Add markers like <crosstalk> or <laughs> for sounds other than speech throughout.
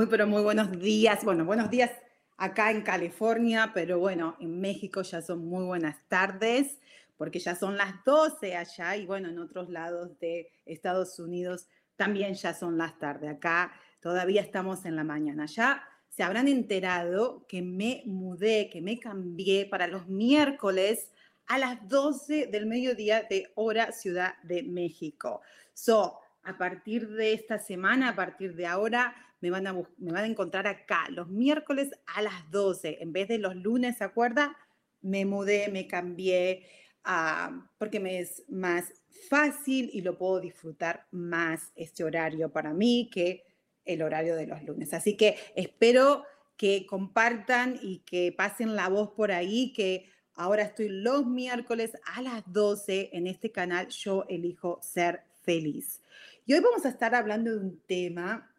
Muy, pero muy buenos días. Bueno, buenos días acá en California, pero bueno, en México ya son muy buenas tardes, porque ya son las 12 allá y bueno, en otros lados de Estados Unidos también ya son las tardes. Acá todavía estamos en la mañana. Ya se habrán enterado que me mudé, que me cambié para los miércoles a las 12 del mediodía de hora Ciudad de México. So, a partir de esta semana, a partir de ahora, me van, a, me van a encontrar acá los miércoles a las 12, en vez de los lunes, ¿se acuerda? Me mudé, me cambié, uh, porque me es más fácil y lo puedo disfrutar más este horario para mí que el horario de los lunes. Así que espero que compartan y que pasen la voz por ahí, que ahora estoy los miércoles a las 12 en este canal Yo elijo ser feliz. Y hoy vamos a estar hablando de un tema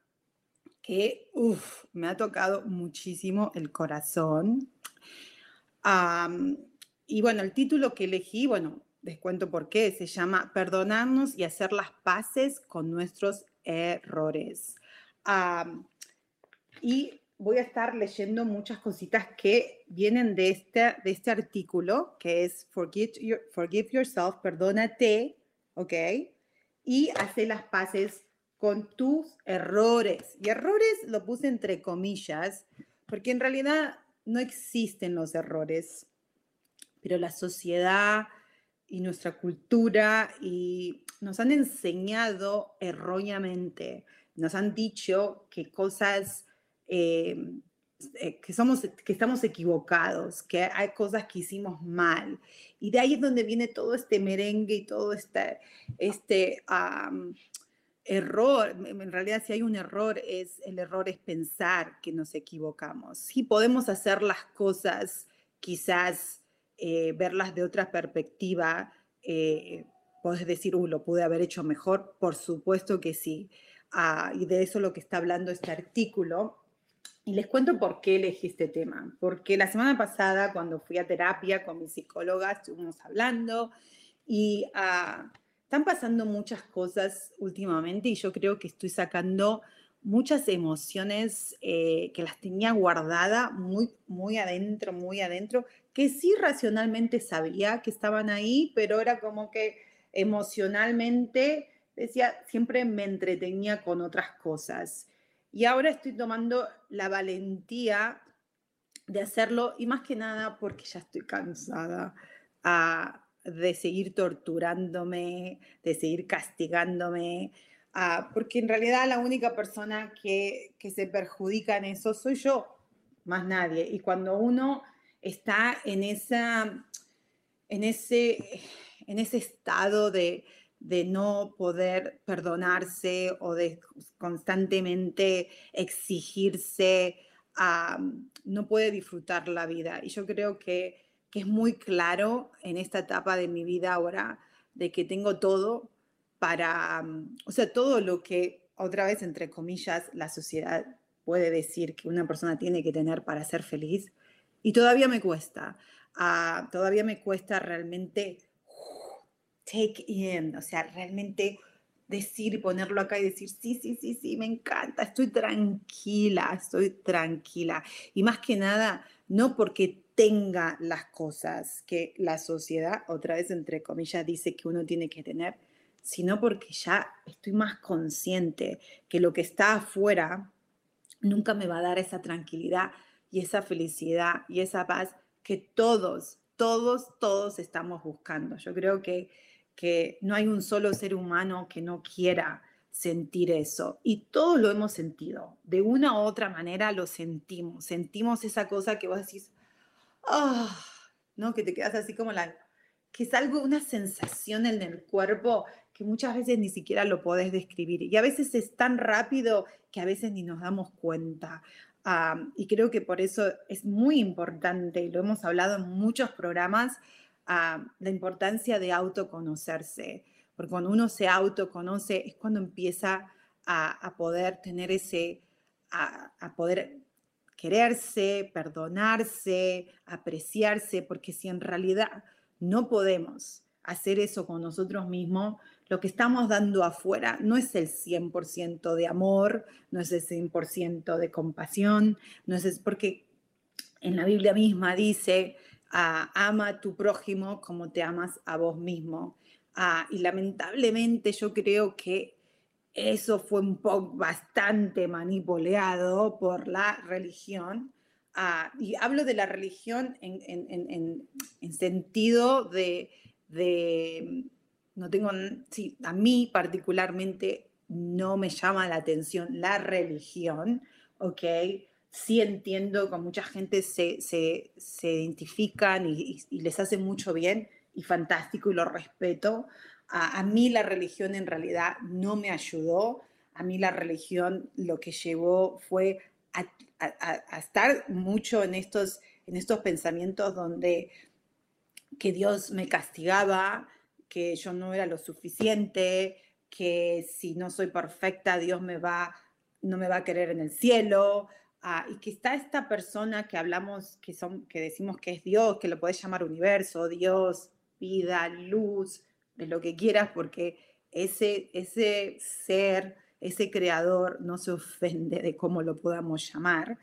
que me ha tocado muchísimo el corazón. y bueno, el título que elegí, bueno, les cuento por qué, se llama Perdonarnos y hacer las paces con nuestros errores. y voy a estar leyendo muchas cositas que vienen de este, de este artículo, que es Forgive, forgive Yourself, perdónate, ¿ok? Y hacer las paces con tus errores. Y errores lo puse entre comillas, porque en realidad no existen los errores, pero la sociedad y nuestra cultura y nos han enseñado erróneamente, nos han dicho que cosas, eh, eh, que, somos, que estamos equivocados, que hay cosas que hicimos mal. Y de ahí es donde viene todo este merengue y todo este, este error, en realidad si hay un error, es el error es pensar que nos equivocamos. Si podemos hacer las cosas, quizás eh, verlas de otra perspectiva, eh, puedes decir, uh, lo pude haber hecho mejor, por supuesto que sí. Ah, y de eso es lo que está hablando este artículo. Y les cuento por qué elegí este tema. Porque la semana pasada, cuando fui a terapia con mi psicóloga, estuvimos hablando y ah, están pasando muchas cosas últimamente y yo creo que estoy sacando muchas emociones eh, que las tenía guardada muy, muy adentro, muy adentro, que sí racionalmente sabía que estaban ahí, pero era como que emocionalmente, decía, siempre me entretenía con otras cosas. Y ahora estoy tomando la valentía de hacerlo y más que nada porque ya estoy cansada. ah, de seguir torturándome, de seguir castigándome, ah, porque en realidad la única persona que, que se perjudica en eso soy yo, más nadie. Y cuando uno está en, esa, en, ese, en ese estado de, de no poder perdonarse o de constantemente exigirse, ah, no puede disfrutar la vida. Y yo creo que que es muy claro en esta etapa de mi vida ahora, de que tengo todo para, mm, o sea, todo lo que, otra vez, entre comillas, la sociedad puede decir que una persona tiene que tener para ser feliz. Y todavía me cuesta, ah, todavía me cuesta realmente take in, o sea, realmente decir y ponerlo acá y decir, sí, sí, sí, sí, me encanta, estoy tranquila, estoy tranquila. Y más que nada, no porque tenga las cosas que la sociedad, otra vez entre comillas, dice que uno tiene que tener, sino porque ya estoy más consciente que lo que está afuera nunca me va a dar esa tranquilidad y esa felicidad y esa paz que todos, todos, todos estamos buscando. Yo creo que, que no hay un solo ser humano que no quiera sentir eso. Y todos lo hemos sentido. De una u otra manera lo sentimos. Sentimos esa cosa que vos decís, ah, ¿no? Que te quedas así como la... que es algo, una sensación en el cuerpo que muchas veces ni siquiera lo podés describir. Y a veces es tan rápido que a veces ni nos damos cuenta. y creo que por eso es muy importante, lo hemos hablado en muchos programas, la importancia de autoconocerse. Porque cuando uno se autoconoce es cuando empieza a, poder tener ese, a poder quererse, perdonarse, apreciarse, porque si en realidad no podemos hacer eso con nosotros mismos, lo que estamos dando afuera no es el 100% de amor, no es el 100% de compasión, no es porque en la Biblia misma dice, ah, ama a tu prójimo como te amas a vos mismo. Ah, y lamentablemente yo creo que eso fue un poco bastante manipulado por la religión. Ah, y hablo de la religión en, sentido de no tengo, a mí particularmente no me llama la atención la religión, ¿ok? Sí entiendo que mucha gente se, se, se identifican y, les hace mucho bien y fantástico y lo respeto. A, a, mí la religión en realidad no me ayudó. A mí la religión lo que llevó fue a, a, estar mucho en estos, en estos pensamientos donde que Dios me castigaba, que yo no era lo suficiente, que si no soy perfecta, Dios me va, no me va a querer en el cielo. Ah, y que está esta persona que hablamos, que, son, que decimos que es Dios, que lo puedes llamar universo, Dios, vida, luz, lo que quieras, porque ese, ese ser, ese creador no se ofende de cómo lo podamos llamar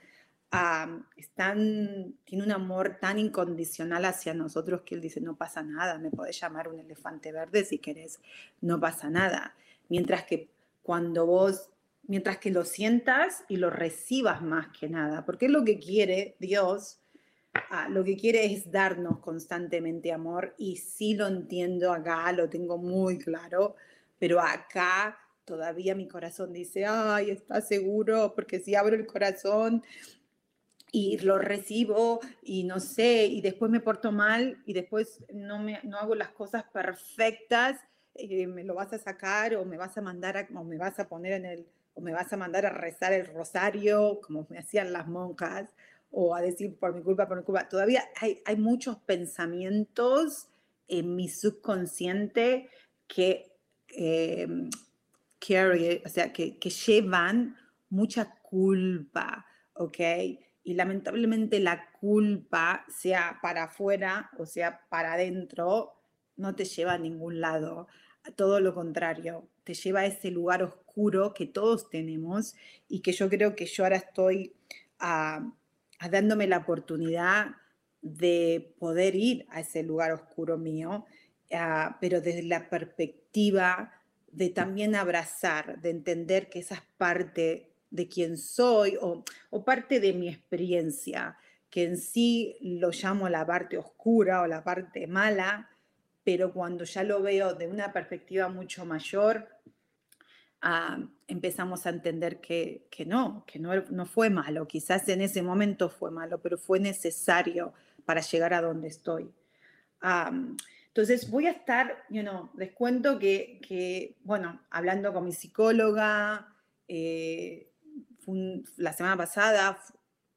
tiene un amor tan incondicional hacia nosotros que él dice, no pasa nada, me podés llamar un elefante verde si querés, no pasa nada. Mientras que cuando vos, mientras que lo sientas y lo recibas más que nada, porque es lo que quiere Dios, ah, lo que quiere es darnos constantemente amor y sí lo entiendo acá, lo tengo muy claro, pero acá todavía mi corazón dice, ay, está seguro, porque si abro el corazón y lo recibo y no sé, y después me porto mal y después no, me, no hago las cosas perfectas, eh, me lo vas a sacar o me vas a mandar a, o me vas a poner en el, o me vas a mandar a rezar el rosario como me hacían las monjas, o a decir por mi culpa, por mi culpa. Todavía hay, hay muchos pensamientos en mi subconsciente que, em, carry, o sea, que, que llevan mucha culpa, ¿ok? y lamentablemente la culpa, sea para afuera o sea para adentro, no te lleva a ningún lado. Todo lo contrario, te lleva a ese lugar oscuro que todos tenemos y que yo creo que yo ahora estoy ah, dándome la oportunidad de poder ir a ese lugar oscuro mío, ah, pero desde la perspectiva de también abrazar, de entender que esa es parte de quién soy o, parte de mi experiencia, que en sí lo llamo la parte oscura o la parte mala, pero cuando ya lo veo de una perspectiva mucho mayor, empezamos a entender que, no, que no, no, fue malo, quizás en ese momento fue malo, pero fue necesario para llegar a donde estoy. entonces voy a estar, you know, les cuento que, que bueno, hablando con mi psicóloga, eh, la semana pasada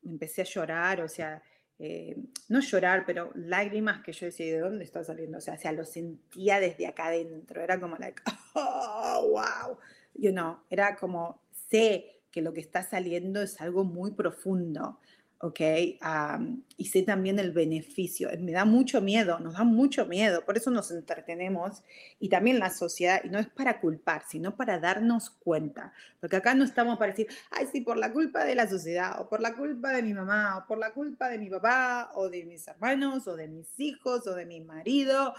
empecé a llorar, o sea, eh, no llorar, pero lágrimas que yo decía, ¿de dónde está saliendo? O sea, o sea, lo sentía desde acá adentro, era como, like, <laughs> oh, wow, you know, era como, sé que lo que está saliendo es algo muy profundo, ¿ok? y sé también el beneficio. Me da mucho miedo, nos da mucho miedo, por eso nos entretenemos y también la sociedad, y no es para culpar, sino para darnos cuenta, porque acá no estamos para decir, ay, sí, por la culpa de la sociedad, o por la culpa de mi mamá, o por la culpa de mi papá, o de mis hermanos, o de mis hijos, o de mi marido.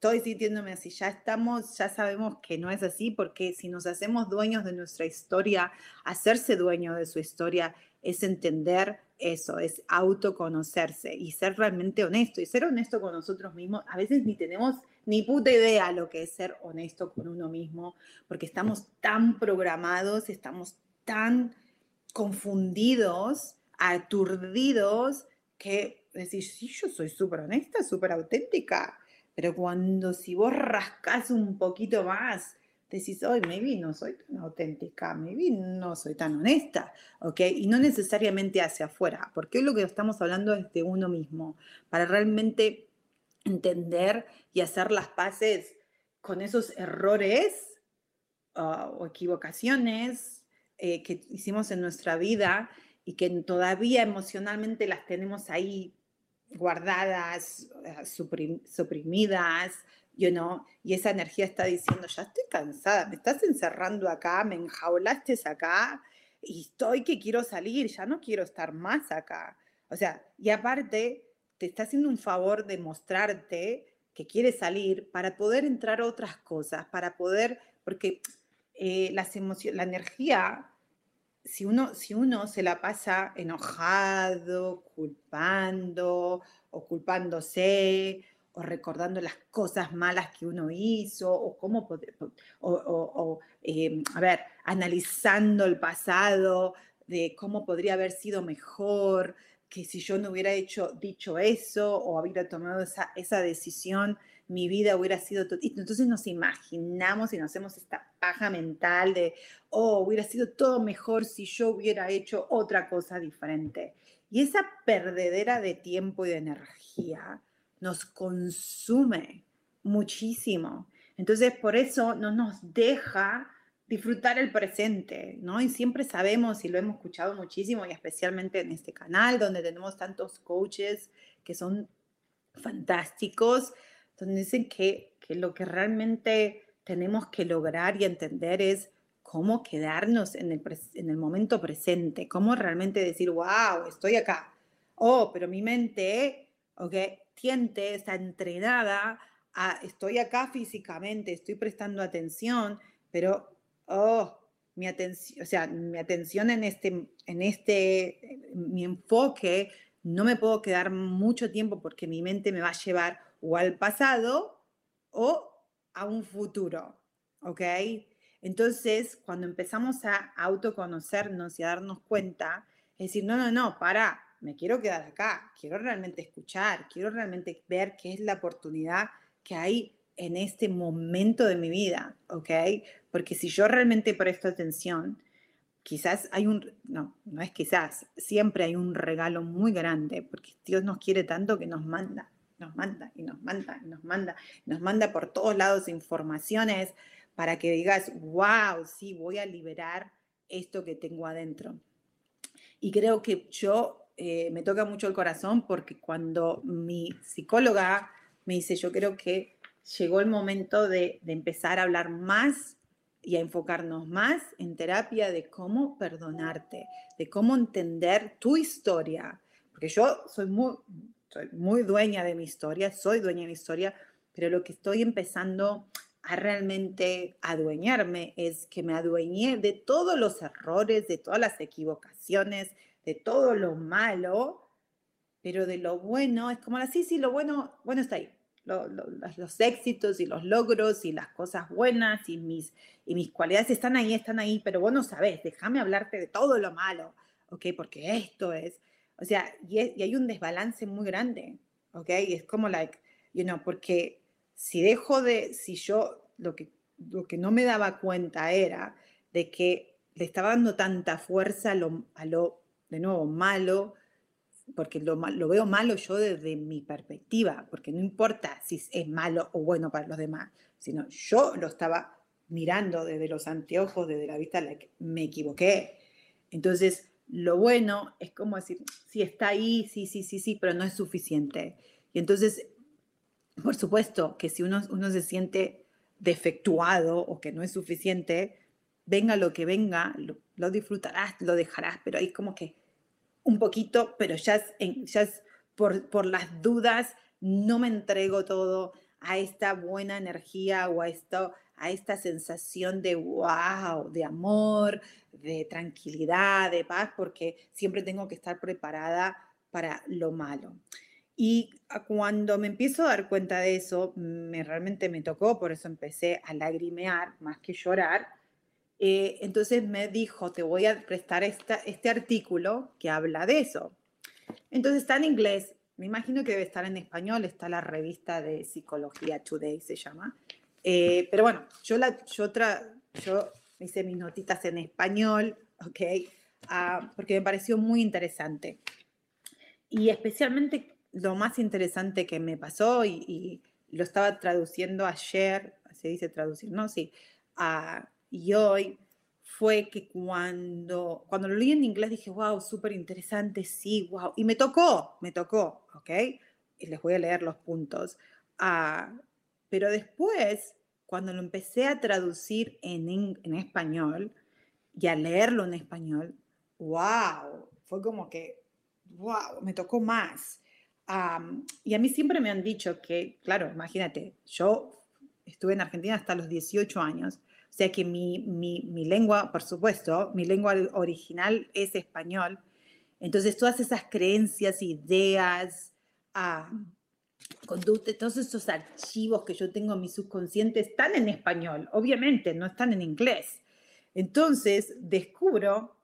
Estoy sintiéndome así, ya estamos, ya sabemos que no es así, porque si nos hacemos dueños de nuestra historia, hacerse dueño de su historia es entender eso, es autoconocerse y ser realmente honesto y ser honesto con nosotros mismos. A veces ni tenemos ni puta idea lo que es ser honesto con uno mismo, porque estamos tan programados, estamos tan confundidos, aturdidos, que decís, sí, yo soy súper honesta, súper auténtica, pero cuando si vos rascas un poquito más, decís, hoy maybe no soy tan auténtica, maybe no soy tan honesta, ¿ok? Y no necesariamente hacia afuera, porque lo que estamos hablando es de uno mismo, para realmente entender y hacer las paces con esos errores ah, o equivocaciones eh, que hicimos en nuestra vida y que todavía emocionalmente las tenemos ahí guardadas, suprimidas, you know, y esa energía está diciendo, ya estoy cansada, me estás encerrando acá, me enjaulaste acá y estoy que quiero salir, ya no quiero estar más acá. O sea, y aparte, te está haciendo un favor de mostrarte que quiere salir para poder entrar otras cosas, para poder, porque eh, las la energía, si uno, si uno se la pasa enojado, culpando o culpándose o recordando las cosas malas que uno hizo, o cómo, o, em, a ver, analizando el pasado, de cómo podría haber sido mejor, que si yo no hubiera hecho, dicho eso o hubiera tomado esa, esa decisión, mi vida hubiera sido... Entonces nos imaginamos y nos hacemos esta paja mental de, oh, hubiera sido todo mejor si yo hubiera hecho otra cosa diferente. Y esa perdedera de tiempo y de energía nos consume muchísimo. Entonces, por eso no nos deja disfrutar el presente, ¿no? Y siempre sabemos, y lo hemos escuchado muchísimo, y especialmente en este canal, donde tenemos tantos coaches que son fantásticos, donde dicen que, que lo que realmente tenemos que lograr y entender es cómo quedarnos en el, en el momento presente, cómo realmente decir, wow, estoy acá. Oh, pero mi mente, ok, tiente, está entrenada a, estoy acá físicamente, estoy prestando atención, pero oh, mi atención, o sea, mi atención en este, en este, mi enfoque, no me puedo quedar mucho tiempo porque mi mente me va a llevar o al pasado o a un futuro, ¿ok? Entonces, cuando empezamos a autoconocernos y a darnos cuenta, es decir, no, no, no, para, me quiero quedar acá, quiero realmente escuchar, quiero realmente ver qué es la oportunidad que hay en este momento de mi vida, ¿ok? Porque si yo realmente presto atención, quizás hay un, no, no es quizás, siempre hay un regalo muy grande, porque Dios nos quiere tanto que nos manda, nos manda y nos manda y nos manda, nos manda por todos lados informaciones para que digas, wow, sí, voy a liberar esto que tengo adentro. Y creo que yo eh, me toca mucho el corazón porque cuando mi psicóloga me dice, yo creo que llegó el momento de, empezar a hablar más y a enfocarnos más en terapia de cómo perdonarte, de cómo entender tu historia. Porque yo soy muy, soy muy dueña de mi historia, soy dueña de mi historia, pero lo que estoy empezando a realmente adueñarme es que me adueñé de todos los errores, de todas las equivocaciones, de todo lo malo, pero de lo bueno es como así, sí, lo bueno, bueno está ahí los éxitos y los logros y las cosas buenas y mis, y mis cualidades están ahí, están ahí, pero vos no sabés, déjame hablarte de todo lo malo, ¿ok? Porque esto es, o sea, y, hay un desbalance muy grande, ¿ok? Y es como, like, you know, porque si dejo de, si yo, lo que, lo que no me daba cuenta era de que le estaba dando tanta fuerza a lo, a lo de nuevo, malo, porque lo, lo, veo malo yo desde mi perspectiva, porque no importa si es malo o bueno para los demás, sino yo lo estaba mirando desde los anteojos, desde la vista, me equivoqué. Entonces, lo bueno es como decir, sí está ahí, sí, sí, sí, sí, pero no es suficiente. Y entonces, por supuesto que si uno, uno se siente defectuado o que no es suficiente, venga lo que venga, lo, disfrutarás, lo dejarás, pero ahí como que un poquito, pero ya es, ya es por, por las dudas, no me entrego todo a esta buena energía o a esto, a esta sensación de wow, de amor, de tranquilidad, de paz, porque siempre tengo que estar preparada para lo malo. Y cuando me empiezo a dar cuenta de eso, me realmente me tocó, por eso empecé a lagrimear más que llorar. Eh, entonces me dijo, te voy a prestar esta, este artículo que habla de eso. Entonces está en inglés, me imagino que debe estar en español, está la revista de Psicología Today, se llama. Eh, pero bueno, yo, la, yo, yo hice mis notitas en español, ¿ok? Ah, porque me pareció muy interesante. Y especialmente lo más interesante que me pasó, y, lo estaba traduciendo ayer, se dice traducir, ¿no? Sí, uh, y hoy, fue que cuando, cuando lo leí en inglés dije, wow, súper interesante, sí, wow. Y me tocó, me tocó, ¿ok? Y les voy a leer los puntos. Ah, pero después, cuando lo empecé a traducir en, en español y a leerlo en español, wow, fue como que, wow, me tocó más. y a mí siempre me han dicho que, claro, imagínate, yo estuve en Argentina hasta los 18 años o sea que mi, mi, mi lengua, por supuesto, mi lengua original es español. Entonces, todas esas creencias, ideas, uh, conductas, todos esos archivos que yo tengo en mi subconsciente están en español, obviamente, no están en inglés. Entonces, descubro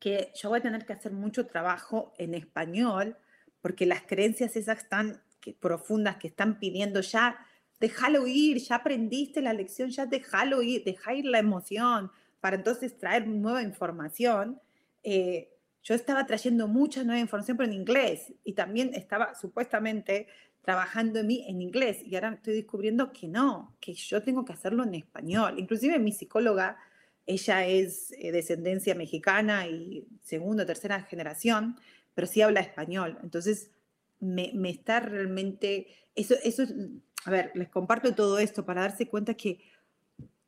que yo voy a tener que hacer mucho trabajo en español porque las creencias esas tan profundas que están pidiendo ya déjalo ir, ya aprendiste la lección, ya déjalo ir, deja ir la emoción para entonces traer nueva información. Eh, yo estaba trayendo mucha nueva información, pero en inglés, y también estaba supuestamente trabajando en mí en inglés, y ahora estoy descubriendo que no, que yo tengo que hacerlo en español. Inclusive mi psicóloga, ella es eh, descendencia mexicana y segunda tercera generación, pero sí habla español. Entonces, me, me está realmente, eso, eso es a ver, les comparto todo esto para darse cuenta que,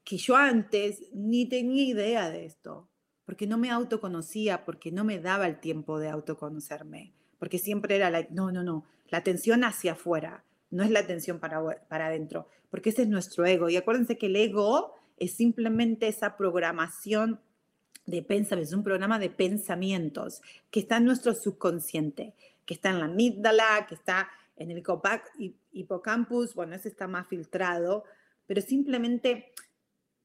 que yo antes ni tenía idea de esto, porque no me autoconocía, porque no me daba el tiempo de autoconocerme, porque siempre era la, no, no, no, la atención hacia afuera, no es la atención para, para adentro, porque ese es nuestro ego. Y acuérdense que el ego es simplemente esa programación de pensamientos, es un programa de pensamientos que está en nuestro subconsciente, que está en la amígdala, que está en el hipocampus, bueno, ese está más filtrado, pero simplemente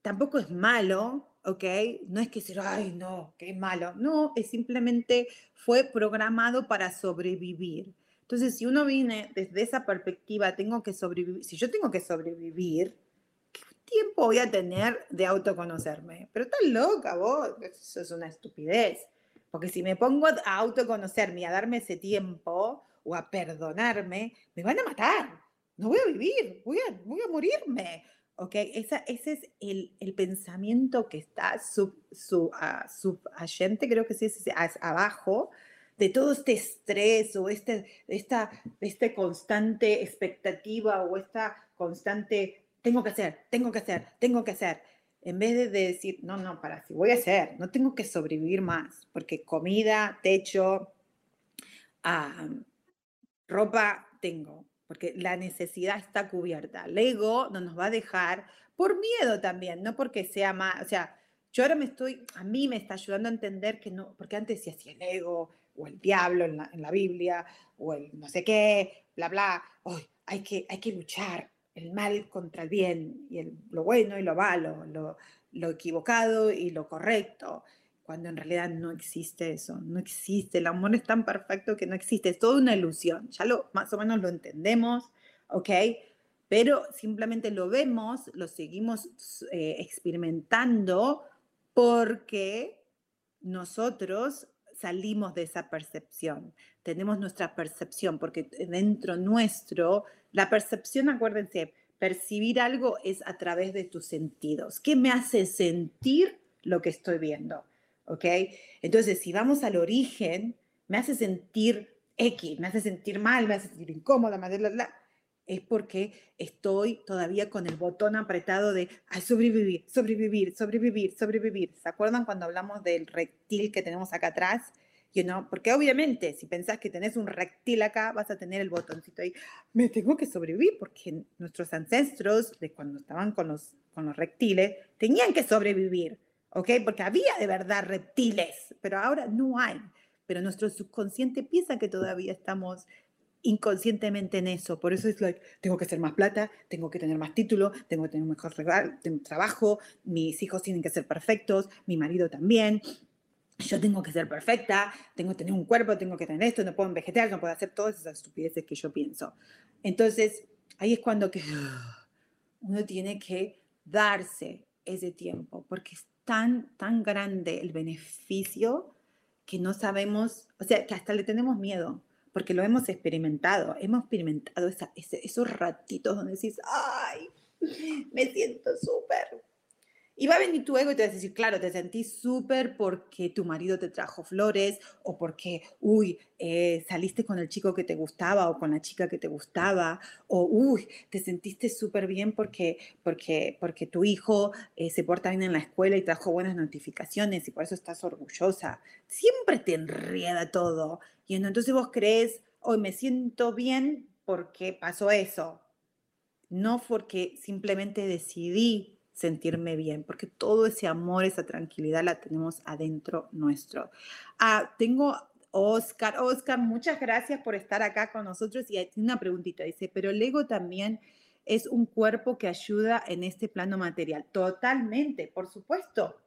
tampoco es malo, ¿ok? No es que decir, ay, no, es malo. No, es simplemente fue programado para sobrevivir. Entonces, si uno viene desde esa perspectiva, tengo que sobrevivir, si yo tengo que sobrevivir, ¿qué tiempo voy a tener de autoconocerme? Pero estás loca vos, eso es una estupidez. Porque si me pongo a autoconocerme y a darme ese tiempo, o a perdonarme, me van a matar. No voy a vivir, voy a, voy a morirme. ¿Ok? Esa, ese es el, el, pensamiento que está sub, sub, uh, creo que sí, es abajo, de todo este estrés o este, esta, este constante expectativa o esta constante, tengo que hacer, tengo que hacer, tengo que hacer. En vez de decir, no, no, para, si voy a hacer, no tengo que sobrevivir más, porque comida, techo, uh, ropa tengo, porque la necesidad está cubierta. El ego no nos va a dejar por miedo también, no porque sea más, o sea, yo ahora me estoy, a mí me está ayudando a entender que no, porque antes decía así el ego o el diablo en la, Biblia o el no sé qué, bla, bla, hoy hay, que, hay que luchar el mal contra el bien y el, lo bueno y lo malo, lo, lo equivocado y lo correcto cuando en realidad no existe eso, no existe, el amor es tan perfecto que no existe, es toda una ilusión, ya lo más o menos lo entendemos, ¿ok? Pero simplemente lo vemos, lo seguimos eh, experimentando porque nosotros salimos de esa percepción, tenemos nuestra percepción, porque dentro nuestro, la percepción, acuérdense, percibir algo es a través de tus sentidos. ¿Qué me hace sentir lo que estoy viendo? ¿ok? Entonces, si vamos al origen, me hace sentir X, me hace sentir mal, me hace sentir incómoda, bla, bla, es porque estoy todavía con el botón apretado de sobrevivir, sobrevivir, sobrevivir, sobrevivir. ¿Se acuerdan cuando hablamos del reptil que tenemos acá atrás? You know? Porque obviamente, si pensás que tenés un reptil acá, vas a tener el botoncito ahí. Me tengo que sobrevivir porque nuestros ancestros, de cuando estaban con los, con los reptiles, tenían que sobrevivir. ¿Ok? Porque había de verdad reptiles, pero ahora no hay. Pero nuestro subconsciente piensa que todavía estamos inconscientemente en eso. Por eso es like, tengo que hacer más plata, tengo que tener más título, tengo que tener un mejor trabajo, mis hijos tienen que ser perfectos, mi marido también. Yo tengo que ser perfecta, tengo que tener un cuerpo, tengo que tener esto, no puedo envejecer, no puedo hacer todas esas estupideces que yo pienso. Entonces, ahí es cuando que uno tiene que darse ese tiempo, porque es tan, tan grande el beneficio que no sabemos, o sea, que hasta le tenemos miedo porque lo hemos experimentado, hemos experimentado esos ratitos donde decís, ay, me siento súper. Y va a venir tu ego y te vas a decir, claro, te sentís súper porque tu marido te trajo flores o porque, uy, eh, saliste con el chico que te gustaba o con la chica que te gustaba o, uy, te sentiste súper bien porque, porque, porque tu hijo eh, se porta bien en la escuela y trajo buenas notificaciones y por eso estás orgullosa. Siempre te enrieda todo. Y entonces vos crees, hoy me siento bien porque pasó eso. No porque simplemente decidí sentirme bien, porque todo ese amor, esa tranquilidad la tenemos adentro nuestro. Ah, tengo Oscar. Oscar, muchas gracias por estar acá con nosotros. Y hay una preguntita, dice, pero el ego también es un cuerpo que ayuda en este plano material. Totalmente, por supuesto.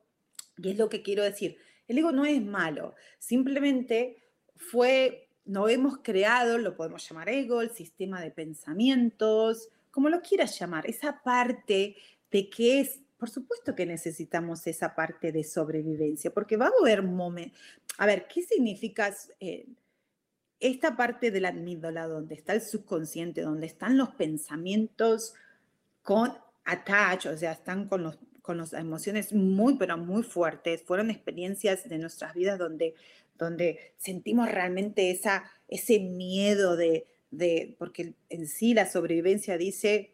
Y es lo que quiero decir. El ego no es malo, simplemente fue, no hemos creado, lo podemos llamar ego, el sistema de pensamientos, como lo quieras llamar, esa parte de que es, por supuesto que necesitamos esa parte de sobrevivencia, porque va a haber momentos, a ver, ¿qué significa eh, esta parte de la amígdala donde está el subconsciente, donde están los pensamientos con attach, o sea, están con los con las emociones muy, pero muy fuertes. Fueron experiencias de nuestras vidas donde donde sentimos realmente esa, ese miedo de, de, porque en sí la sobrevivencia dice,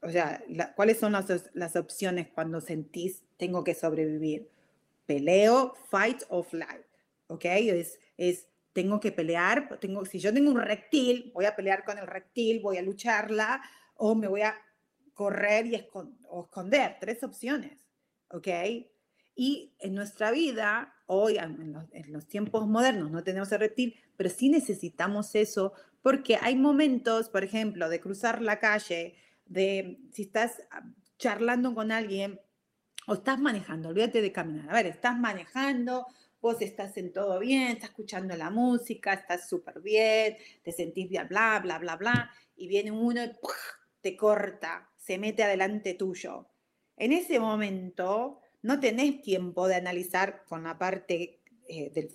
o sea, ¿cuáles son las, las, opciones cuando sentís tengo que sobrevivir? Peleo, fight or flight, ¿ok? Es, es tengo que pelear, tengo, si yo tengo un reptil, voy a pelear con el reptil, voy a lucharla o me voy a correr y esconder, tres opciones, ¿ok? Y en nuestra vida, hoy, en los, tiempos modernos, no tenemos el reptil, pero sí necesitamos eso porque hay momentos, por ejemplo, de cruzar la calle, de si estás ah, charlando con alguien o estás manejando, olvídate de caminar. A ver, estás manejando, vos estás en todo bien, estás escuchando la música, estás súper bien, te sentís bien, bla, bla, bla, bla, y viene uno y te corta, se mete adelante tuyo. En ese momento, no tenés tiempo de analizar con la parte eh, del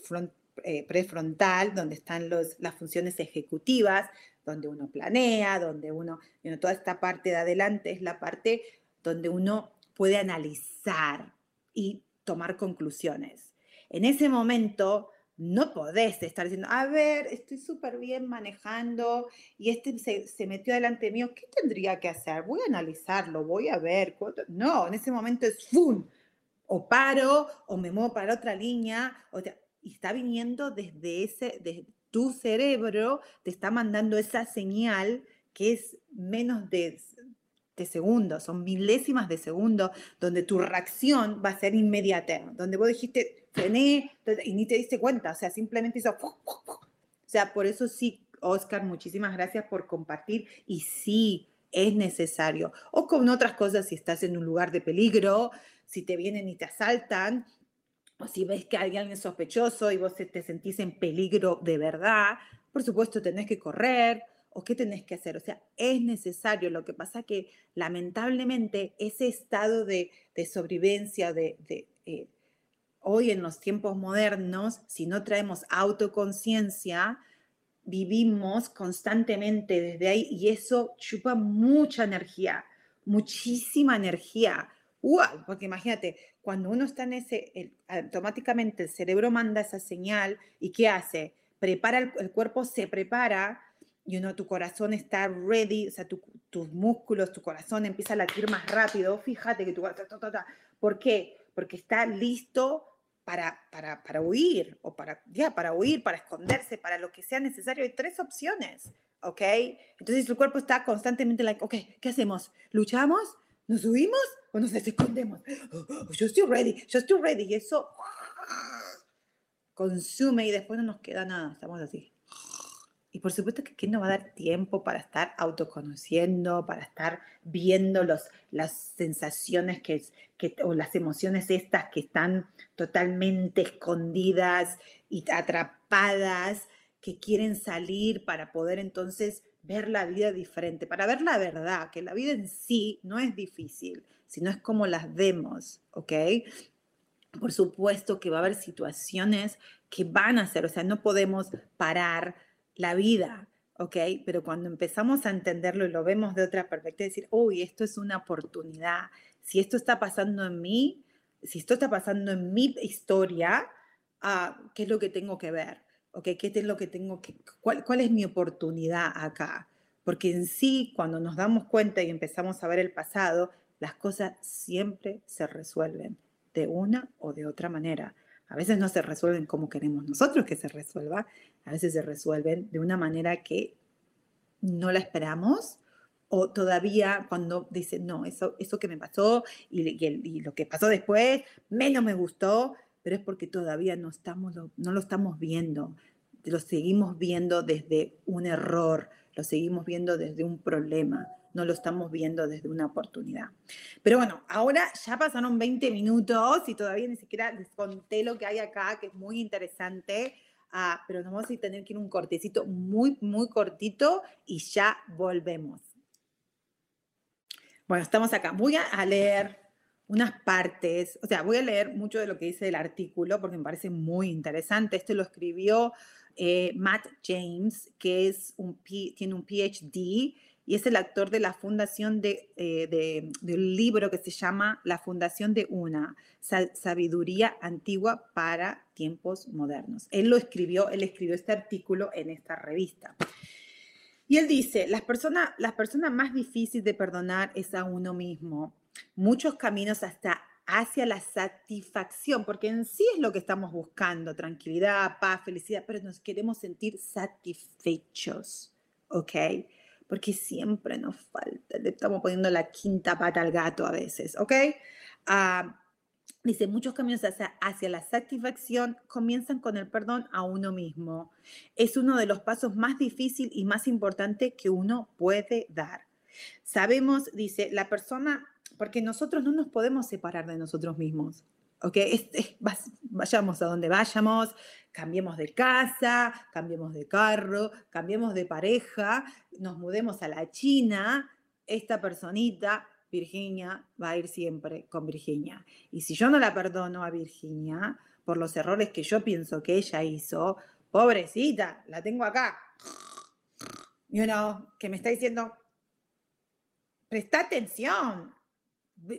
eh, prefrontal, donde están los, las funciones ejecutivas, donde uno planea, donde uno, toda esta parte de adelante es la parte donde uno puede analizar y tomar conclusiones. En ese momento no podés estar diciendo, a ver, estoy súper bien manejando y este se, se, metió delante mío, ¿qué tendría que hacer? Voy a analizarlo, voy a ver. No, en ese momento es ¡fum! o paro o me muevo para otra línea, o y está viniendo desde ese, de tu cerebro, te está mandando esa señal que es menos de, de segundos, son milésimas de segundo, donde tu reacción va a ser inmediata, donde vos dijiste, frené, y ni te diste cuenta, o sea, simplemente hizo, o sea, por eso sí, Oscar, muchísimas gracias por compartir, y sí, es necesario, o con otras cosas, si estás en un lugar de peligro, si te vienen y te asaltan, o si ves que alguien sospechoso y vos te sentís en peligro de verdad, por supuesto tenés que correr o qué tenés que hacer. O sea, es necesario. Lo que pasa que lamentablemente ese estado de, sobrevivencia, de, eh, hoy en los tiempos modernos, si no traemos autoconciencia, vivimos constantemente desde ahí y eso chupa mucha energía, muchísima energía porque imagínate, cuando uno está en ese, automáticamente el cerebro manda esa señal y ¿qué hace? Prepara, el, cuerpo se prepara y uno, tu corazón está ready, o sea, tus músculos, tu corazón empieza a latir más rápido. Fíjate que tu corazón, ¿por qué? Porque está listo para, para, para huir o para, ya, para huir, para esconderse, para lo que sea necesario. Hay tres opciones, ¿ok? Entonces el cuerpo está constantemente like, ok, ¿qué hacemos? ¿Luchamos? ¿Nos huimos o nos escondemos? Yo estoy ready, yo estoy ready. Y eso consume y después no nos queda nada. Estamos así. Y por supuesto que aquí no va a dar tiempo para estar autoconociendo, para estar viendo los, las sensaciones que, que, o las emociones estas que están totalmente escondidas y atrapadas, que quieren salir para poder entonces ver la vida diferente, para ver la verdad, que la vida en sí no es difícil, sino es como las vemos, ¿ok? Por supuesto que va a haber situaciones que van a ser, o sea, no podemos parar la vida, ¿ok? Pero cuando empezamos a entenderlo y lo vemos de otra perspectiva, decir, uy, esto es una oportunidad. Si esto está pasando en mí, si esto está pasando en mi historia, ah, ¿qué es lo que tengo que ver? ¿Ok? ¿Qué es lo que tengo cuál, cuál es mi oportunidad acá? Porque en sí, cuando nos damos cuenta y empezamos a ver el pasado, las cosas siempre se resuelven de una o de otra manera. A veces no se resuelven como queremos nosotros que se resuelva, a veces se resuelven de una manera que no la esperamos o todavía cuando dicen, no, eso, eso que me pasó y, lo que pasó después menos me gustó, pero es porque todavía no, estamos, no lo estamos viendo, lo seguimos viendo desde un error, lo seguimos viendo desde un problema no lo estamos viendo desde una oportunidad. Pero bueno, ahora ya pasaron 20 minutos y todavía ni siquiera les conté lo que hay acá, que es muy interesante. Ah, pero nos vamos a tener que ir un cortecito muy, muy cortito y ya volvemos. Bueno, estamos acá. Voy a leer unas partes, o sea, voy a leer mucho de lo que dice el artículo porque me parece muy interesante. Este lo escribió eh, Matt James, que es un, tiene un PhD y es el actor de la fundación de, eh, un libro que se llama La Fundación de Una, Sabiduría Antigua para Tiempos Modernos. Él lo escribió, él escribió este artículo en esta revista. Y él dice, las personas la persona más difícil de perdonar es a uno mismo. Muchos caminos hasta hacia la satisfacción, porque en sí es lo que estamos buscando, tranquilidad, paz, felicidad, pero nos queremos sentir satisfechos, ¿ok? porque siempre nos falta, le estamos poniendo la quinta pata al gato a veces, ¿ok? Ah, dice, muchos caminos hacia, hacia la satisfacción comienzan con el perdón a uno mismo. Es uno de los pasos más difíciles y más importantes que uno puede dar. Sabemos, dice, la persona, porque nosotros no nos podemos separar de nosotros mismos. ¿ok? vayamos a donde vayamos, cambiemos de casa, cambiemos de carro, cambiemos de pareja, nos mudemos a la China, esta personita, Virginia, va a ir siempre con Virginia. Y si yo no la perdono a Virginia por los errores que yo pienso que ella hizo, pobrecita, la tengo acá. You know, que me está diciendo, presta atención,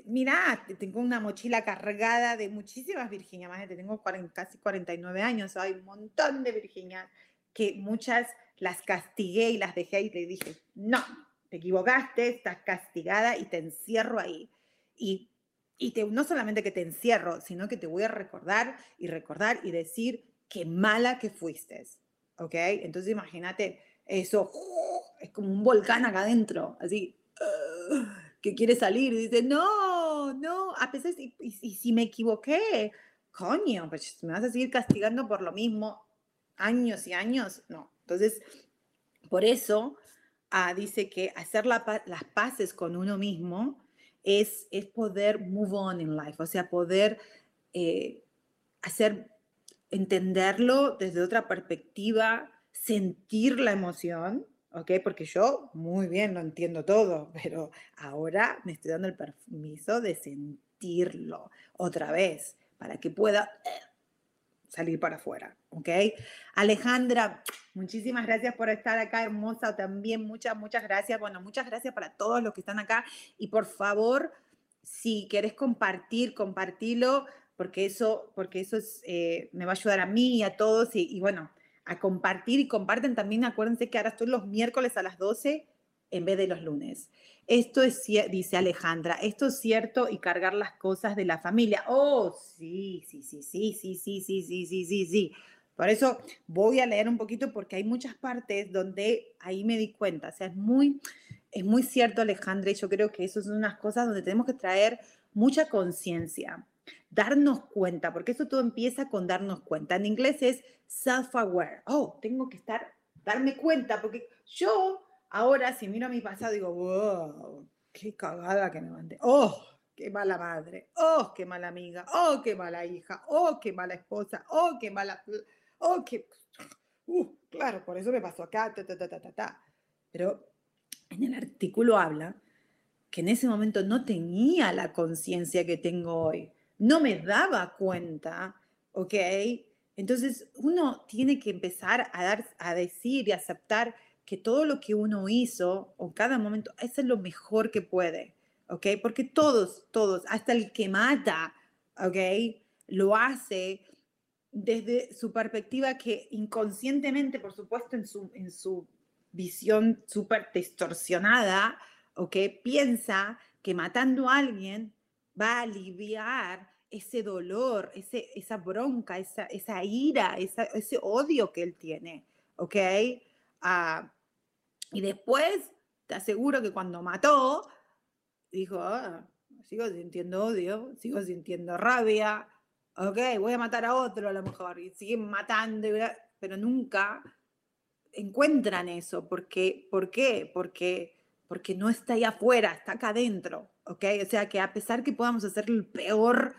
Mira, tengo una mochila cargada de muchísimas Virginia, más tengo casi 49 años, hay un montón de Virginia que muchas las castigué y las dejé y le dije, no, te equivocaste, estás castigada y te encierro ahí. Y, y te, no solamente que te encierro, sino que te voy a recordar y recordar y decir qué mala que fuiste. ¿Ok? Entonces imagínate eso, es como un volcán acá adentro, así que quiere salir y dice, no, no, a pesar y, y, si me equivoqué, coño, pues me vas a seguir castigando por lo mismo años y años, no. Entonces, por eso ah, dice que hacer las paces con uno mismo es, es poder move on in life, o sea, poder eh, hacer, entenderlo desde otra perspectiva, sentir la emoción, ¿ok? Porque yo muy bien lo entiendo todo, pero ahora me estoy dando el permiso de sentirlo otra vez para que pueda eh, salir para afuera, ¿ok? Alejandra, muchísimas gracias por estar acá, hermosa, también muchas, muchas gracias. Bueno, muchas gracias para todos los que están acá y por favor, si querés compartir, compartilo, porque eso, porque eso eh, me va a ayudar a mí y a todos y bueno, a compartir y comparten también. Acuérdense que ahora estoy los miércoles a las 12 en vez de los lunes. Esto es, dice Alejandra, esto es cierto y cargar las cosas de la familia. Oh, sí, sí, sí, sí, sí, sí, sí, sí, sí, sí, sí. Por eso voy a leer un poquito porque hay muchas partes donde ahí me di cuenta. O sea, es muy, es muy cierto, Alejandra, y yo creo que eso son unas cosas donde tenemos que traer mucha conciencia, darnos cuenta, porque eso todo empieza con darnos cuenta. En inglés es self-aware. Oh, tengo que estar, darme cuenta, porque yo ahora si miro a mi pasado digo, wow, qué cagada que me mandé. Oh, qué mala madre. Oh, qué mala amiga. Oh, qué mala hija. Oh, qué mala esposa. Oh, qué mala... Oh, qué... Uh, claro, por eso me pasó acá. Ta, ta, ta, ta, ta. Pero en el artículo habla que en ese momento no tenía la conciencia que tengo hoy, no me daba cuenta, ¿ok? Entonces uno tiene que empezar a, dar, a decir y aceptar que todo lo que uno hizo o cada momento, es lo mejor que puede, ¿ok? Porque todos, todos, hasta el que mata, ¿ok? Lo hace desde su perspectiva que inconscientemente, por supuesto, en su, en su visión súper distorsionada, ¿ok? Piensa que matando a alguien va a aliviar ese dolor, ese, esa bronca, esa, esa ira, ese odio que él tiene, ¿ok? Ah, y después, te aseguro que cuando mató, dijo, ah, sigo sintiendo odio, sigo sintiendo rabia, ok, voy a matar a otro a lo mejor, y siguen matando, pero nunca encuentran eso. Porque, ¿Por qué? Porque, porque no está ahí afuera, está acá adentro. ¿Ok? O sea que a pesar que podamos hacer el peor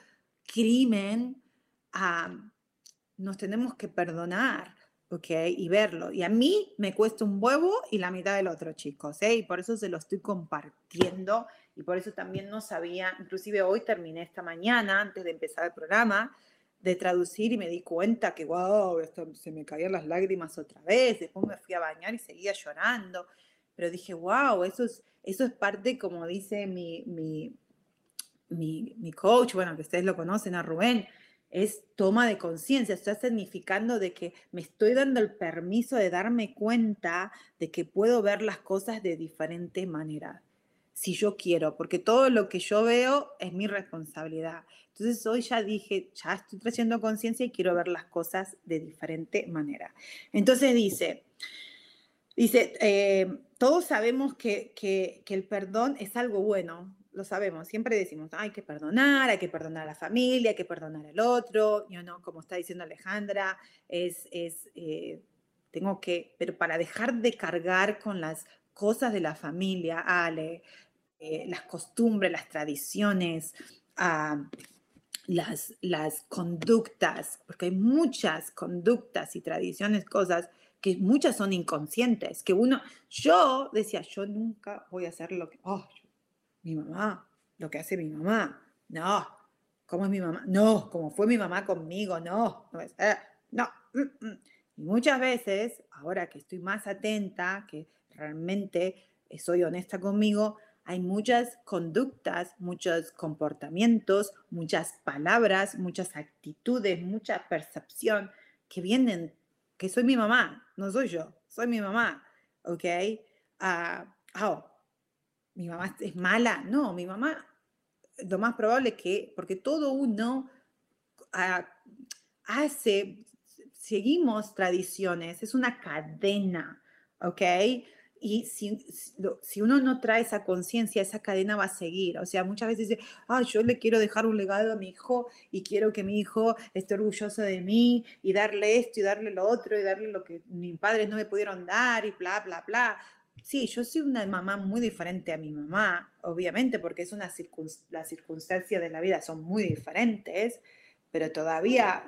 crimen, nos tenemos que perdonar. ¿ok? Y verlo. Y a mí me cuesta un huevo y la mitad del otro, chicos, ¿eh? Y por eso se lo estoy compartiendo y por eso también no sabía, inclusive hoy terminé esta mañana, antes de empezar el programa, de traducir y me di cuenta que, wow, esto, se me caían las lágrimas otra vez, después me fui a bañar y seguía llorando, pero dije, wow, eso es, eso es parte, como dice mi, mi, mi, mi coach, bueno, que ustedes lo conocen, a Rubén, es toma de conciencia, está significando de que me estoy dando el permiso de darme cuenta de que puedo ver las cosas de diferente manera, si yo quiero, porque todo lo que yo veo es mi responsabilidad. Entonces hoy ya dije, ya estoy trayendo conciencia y quiero ver las cosas de diferente manera. Entonces dice, dice, eh, todos sabemos que, el perdón es algo bueno, lo sabemos, siempre decimos, hay que perdonar, hay que perdonar a la familia, hay que perdonar al otro, yo no, como está diciendo Alejandra, es, es eh, tengo que, pero para dejar de cargar con las cosas de la familia, Ale, eh, las costumbres, las tradiciones, ah, las, las conductas, porque hay muchas conductas y tradiciones, cosas que muchas son inconscientes, que uno, yo decía, yo nunca voy a hacer lo que, oh, mi mamá, lo que hace mi mamá, no, ¿cómo es mi mamá? No, como fue mi mamá conmigo, no, no, no. Mm, mm. Muchas veces, ahora que estoy más atenta, que realmente soy honesta conmigo, hay muchas conductas, muchos comportamientos, muchas palabras, muchas actitudes, mucha percepción que vienen, que soy mi mamá, no soy yo, soy mi mamá, ¿ok? Uh, mi mamá es mala, no, mi mamá, lo más probable que, porque todo uno ah, hace, seguimos tradiciones, es una cadena, ¿ok? Y si, si, uno no trae esa conciencia, esa cadena va a seguir. O sea, muchas veces dice, ah, yo le quiero dejar un legado a mi hijo y quiero que mi hijo esté orgulloso de mí y darle esto y darle lo otro y darle lo que mis padres no me pudieron dar y bla, bla, bla. Sí, yo soy una mamá muy diferente a mi mamá, obviamente, porque es una las circunstancias de la vida son muy diferentes, pero todavía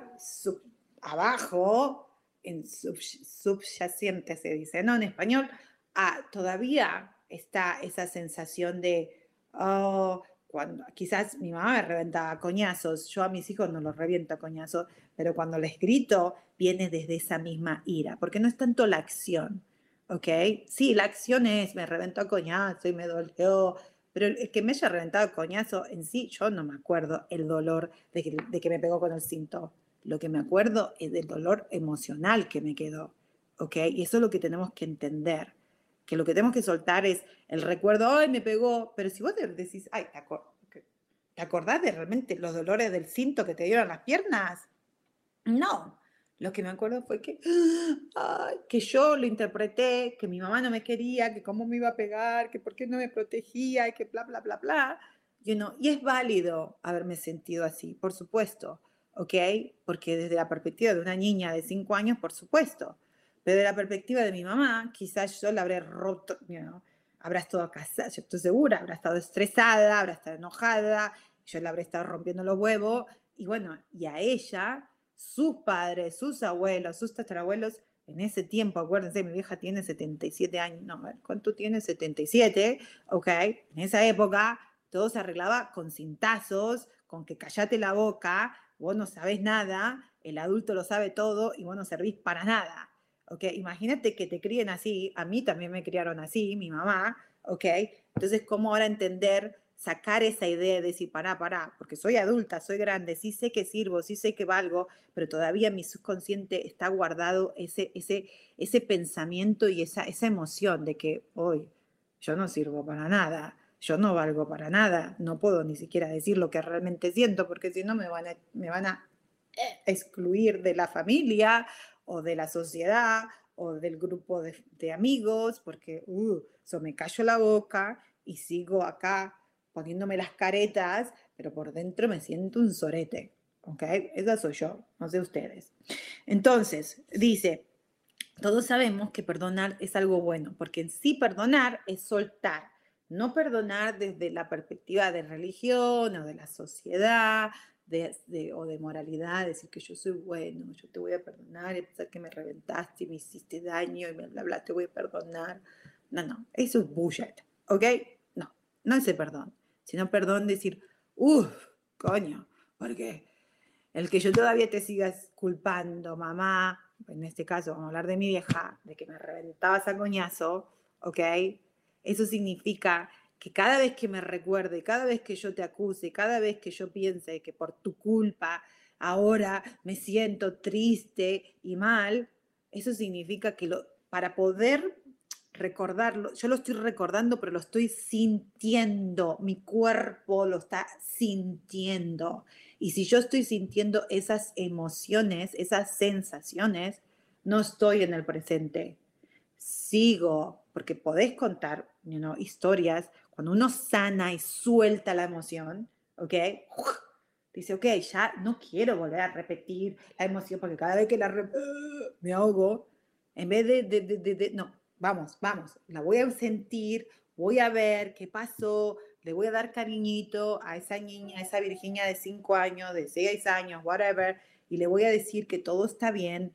abajo, en subyacente se dice, ¿no? En español, ah, todavía está esa sensación de, oh, cuando quizás mi mamá me reventaba coñazos, yo a mis hijos no los reviento a coñazos, pero cuando les grito viene desde esa misma ira, porque no es tanto la acción, ¿ok? Sí, la acción es, me reventó a coñazo y me dolió, pero el que me haya reventado a coñazo en sí, yo no me acuerdo el dolor de que, de que me pegó con el cinto. Lo que me acuerdo es del dolor emocional que me quedó, ¿ok? Y eso es lo que tenemos que entender que lo que tenemos que soltar es el recuerdo, ay, me pegó, pero si vos decís, ay, ¿te, ¿te acordás de realmente los dolores del cinto que te dieron las piernas? No, lo que me acuerdo fue que, ay, que yo lo interpreté, que mi mamá no me quería, que cómo me iba a pegar, que por qué no me protegía, y que bla, bla, bla, bla. You know, y es válido haberme sentido así, por supuesto, ¿ok? Porque desde la perspectiva de una niña de cinco años, por supuesto. Pero de la perspectiva de mi mamá, quizás yo la habré roto, you habrá estado casada, estoy segura, habrá estado estresada, habrá estado enojada, yo le habré estado rompiendo los huevos. Y bueno, y a ella sus padres, sus abuelos, sus tatarabuelos, en ese tiempo, acuérdense, mi vieja tiene 77 años, no, ¿cuánto tiene? 77, ok, en esa época todo se arreglaba con cintazos, con que callate la boca, vos no sabés nada, el adulto lo sabe todo y vos no servís para nada, ok, imagínate que te críen así, a mí también me criaron así, mi mamá, ok, entonces, ¿cómo ahora entender sacar esa idea de decir, pará, pará, porque soy adulta, soy grande, sí sé que sirvo, sí sé que valgo, pero todavía mi subconsciente está guardado ese, ese, ese pensamiento y esa, esa emoción de que hoy yo no sirvo para nada, yo no valgo para nada, no puedo ni siquiera decir lo que realmente siento, porque si no me van a, me van a eh, excluir de la familia o de la sociedad o del grupo de, de amigos, porque uh, eso me callo la boca y sigo acá poniéndome las caretas, pero por dentro me siento un sorete. ¿Ok? Esa soy yo, no sé ustedes. Entonces, dice, todos sabemos que perdonar es algo bueno, porque en sí perdonar es soltar, no perdonar desde la perspectiva de religión o de la sociedad de, o de moralidad, decir que yo soy bueno, yo te voy a perdonar, y pensar que me reventaste y me hiciste daño y bla, bla, bla, te voy a perdonar. No, no, eso es bullshit, ¿ok? No, no es el perdón sino perdón decir, uff, coño, porque el que yo todavía te sigas culpando, mamá, en este caso vamos a hablar de mi vieja, de que me reventabas a coñazo, ¿ok? Eso significa que cada vez que me recuerde, cada vez que yo te acuse, cada vez que yo piense que por tu culpa ahora me siento triste y mal, eso significa que lo, para poder recordarlo, yo lo estoy recordando, pero lo estoy sintiendo, mi cuerpo lo está sintiendo. Y si yo estoy sintiendo esas emociones, esas sensaciones, no estoy en el presente. Sigo, porque podés contar historias, cuando uno sana y suelta la emoción, ¿ok? Dice, ok, ya no quiero volver a repetir la emoción, porque cada vez que la me ahogo, en vez de, de, de, de no, vamos, vamos, la voy a sentir, voy a ver qué pasó, le voy a dar cariñito a esa niña, a esa Virginia de 5 años, de 6 años, whatever, y le voy a decir que todo está bien,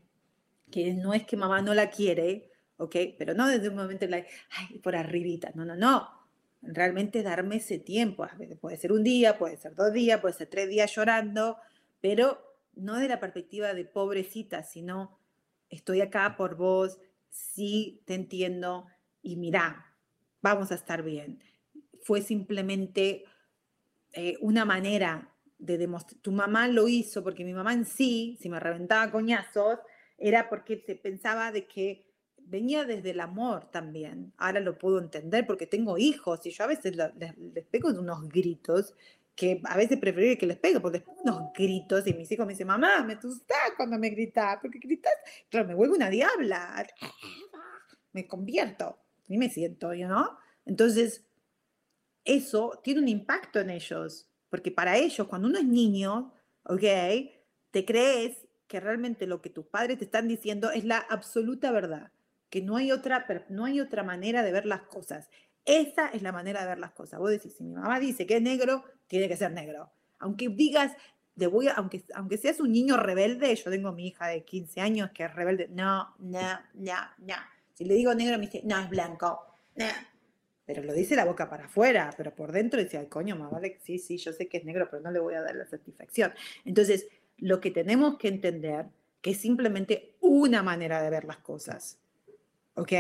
que no es que mamá no la quiere, ¿ok? Pero no desde un momento, like, ay, por arribita, no, no, no. Realmente darme ese tiempo, puede ser un día, puede ser dos días, puede ser tres días llorando, pero no de la perspectiva de pobrecita, sino estoy acá por vos, sí te entiendo y mira, vamos a estar bien. Fue simplemente eh, una manera de demostrar, tu mamá lo hizo porque mi mamá en sí, si me reventaba coñazos, era porque se pensaba de que venía desde el amor también. Ahora lo puedo entender porque tengo hijos y yo a veces les, les pego unos gritos que a veces preferí que les pegue, porque después unos gritos y mis hijos me dicen, mamá, me gustas cuando me gritas, porque gritas, claro, me vuelvo una diabla, <sniffs> me convierto, y me siento, yo ¿no? Entonces, eso tiene un impacto en ellos, porque para ellos, cuando uno es niño, ¿ok? Te crees que realmente lo que tus padres te están diciendo es la absoluta verdad, no hay otra, no hay otra manera de ver las cosas. Esa es la manera de ver las cosas. Vos decís, si mi mamá dice que es negro, tiene que ser negro. Aunque digas, de voy aunque, aunque seas un niño rebelde, yo tengo a mi hija de 15 años que es rebelde, no, no, no, no. Si le digo negro, me dice, no, es blanco. Pero lo dice la boca para afuera, pero por dentro dice, ay, coño, más vale, sí, sí, yo sé que es negro, pero no le voy a dar la satisfacción. Entonces, lo que tenemos que entender que es simplemente una manera de ver las cosas. ¿Ok?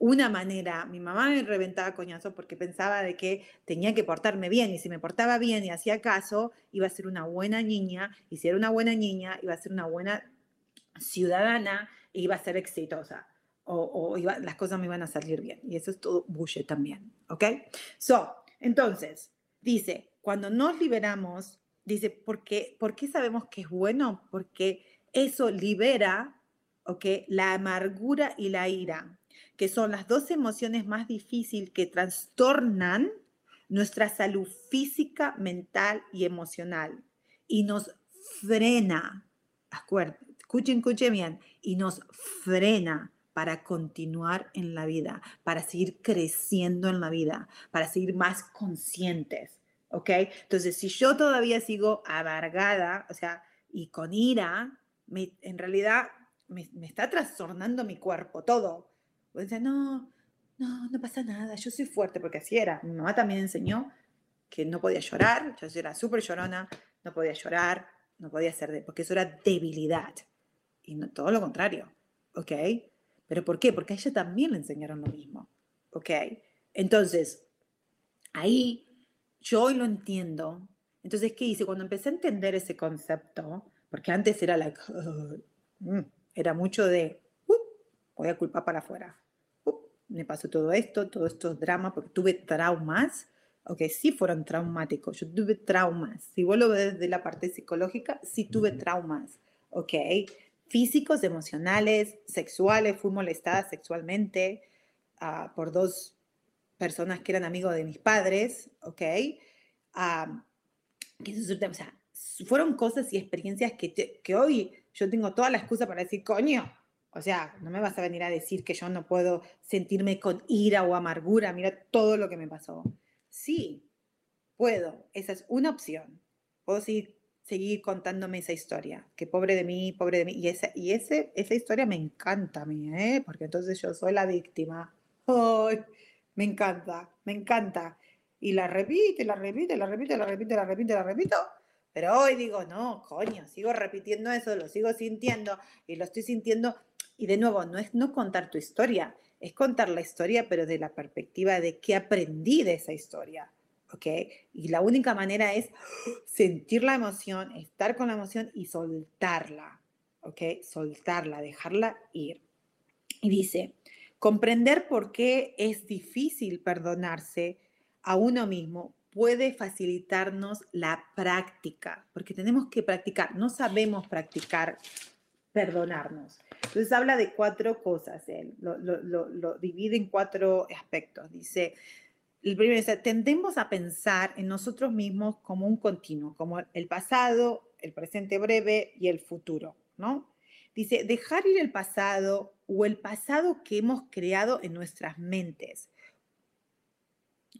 una manera, mi mamá me reventaba coñazo porque pensaba de que tenía que portarme bien y si me portaba bien y hacía caso, iba a ser una buena niña y si era una buena niña, iba a ser una buena ciudadana e iba a ser exitosa. o, las cosas me iban a salir bien. Y eso es todo bulle también, ¿ok? So, entonces, dice, cuando nos liberamos, dice, ¿por qué, ¿por qué sabemos que es bueno? Porque eso libera, ¿ok? La amargura y la ira, que son las dos emociones más difíciles que trastornan nuestra salud física, mental y emocional. Y nos frena, escuchen, escuchen bien, y nos frena para continuar en la vida, para seguir creciendo en la vida, para seguir más conscientes, ¿ok? Entonces, si yo todavía sigo amargada, o sea, y con ira, en realidad me, está trastornando mi cuerpo, todo. O sea, no, no, no pasa nada, yo soy fuerte, porque así era. Mi mamá también enseñó que no podía llorar, yo era súper llorona, no podía llorar, no podía ser, de, porque eso era debilidad. Y no, todo lo contrario, ¿ok? ¿Pero por qué? Porque a ella también le enseñaron lo mismo. ¿Ok? Entonces, ahí yo hoy lo entiendo. Entonces, ¿qué hice? Cuando empecé a entender ese concepto, porque antes era like, mm", era mucho de, uh, voy a culpar para afuera. Uh, me pasó todo esto, todos estos dramas, porque tuve traumas. Ok, sí fueron traumáticos. Yo tuve traumas. Si vos lo ves desde la parte psicológica, sí tuve traumas. Ok físicos, emocionales, sexuales. Fui molestada sexualmente ah, por dos personas que eran amigos de mis padres, ¿ok? Ah, o sea, fueron cosas y experiencias que, que hoy yo tengo toda la excusa para decir, coño, o sea, no me vas a venir a decir que yo no puedo sentirme con ira o amargura, mira todo lo que me pasó. Sí, puedo, esa es una opción. Puedo seguir seguir contándome esa historia, que pobre de mí, pobre de mí. Y, esa, y ese, esa historia me encanta a mí, ¿eh? porque entonces yo soy la víctima. ¡Ay! Me encanta, me encanta. Y la repite, la repite, la repite, la repite, la repite, la repito. Pero hoy digo, no, coño, sigo repitiendo eso, lo sigo sintiendo y lo estoy sintiendo. Y de nuevo, no es no contar tu historia, es contar la historia, pero de la perspectiva de qué aprendí de esa historia. ¿ok? Y la única manera es sentir la emoción, estar con la emoción y soltarla, ¿ok? Soltarla, dejarla ir. Y dice, comprender por qué es difícil perdonarse a uno mismo puede facilitarnos la práctica, porque tenemos que practicar, no sabemos practicar perdonarnos. Entonces habla de cuatro cosas, él lo, lo divide en cuatro aspectos. Dice, el primero es, tendemos a pensar en nosotros mismos como un continuo, como el pasado, el presente breve y el futuro, ¿no? Dice, dejar ir el pasado o el pasado que hemos creado en nuestras mentes.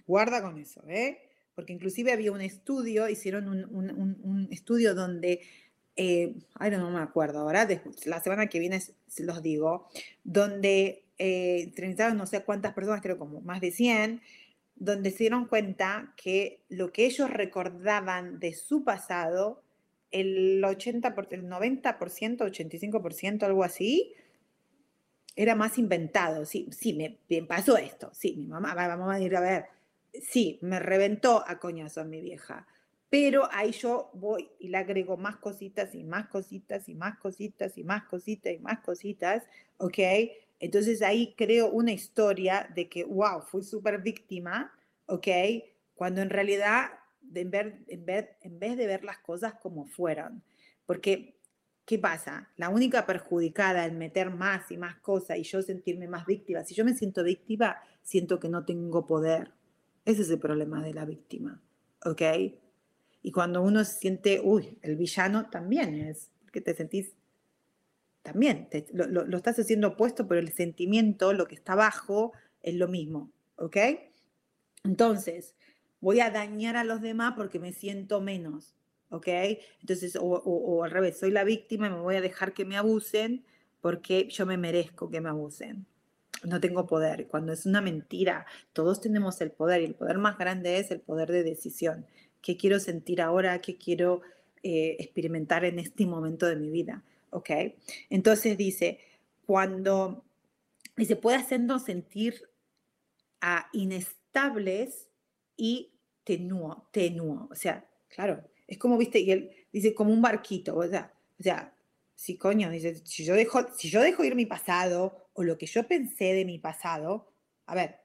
Guarda con eso, ¿eh? Porque inclusive había un estudio, hicieron un, estudio donde, eh, ay, no, me acuerdo ahora, la semana que viene los digo, donde eh, no sé cuántas personas, creo como más de 100, donde se dieron cuenta que lo que ellos recordaban de su pasado, el 80%, el 90%, 85%, algo así, era más inventado. Sí, sí, me, pasó esto. Sí, mi mamá, vamos a ir a ver. Sí, me reventó a coñazo a mi vieja. Pero ahí yo voy y le agrego más cositas y más cositas y más cositas y más cositas y más cositas, ¿ok? Entonces ahí creo una historia de que, wow, fui súper víctima, ¿ok? Cuando en realidad, en, ver, en, ver, en vez de ver las cosas como fueron, porque, ¿qué pasa? La única perjudicada en meter más y más cosas y yo sentirme más víctima, si yo me siento víctima, siento que no tengo poder. Ese es el problema de la víctima, ¿ok? Y cuando uno siente, uy, el villano también es, que te sentís también lo, estás haciendo opuesto, pero el sentimiento, lo que está abajo, es lo mismo, ¿ok? Entonces, voy a dañar a los demás porque me siento menos, ¿ok? Entonces, o, o, al revés, soy la víctima y me voy a dejar que me abusen porque yo me merezco que me abusen. No tengo poder. Cuando es una mentira, todos tenemos el poder y el poder más grande es el poder de decisión. ¿Qué quiero sentir ahora? ¿Qué quiero eh, experimentar en este momento de mi vida? ¿ok? Entonces dice, cuando se puede hacernos sentir a inestables y tenuo, tenuo, o sea, claro, es como, viste, y él dice, como un barquito, o sea, o sea, si coño, dice, si yo dejo, si yo dejo ir mi pasado, o lo que yo pensé de mi pasado, a ver,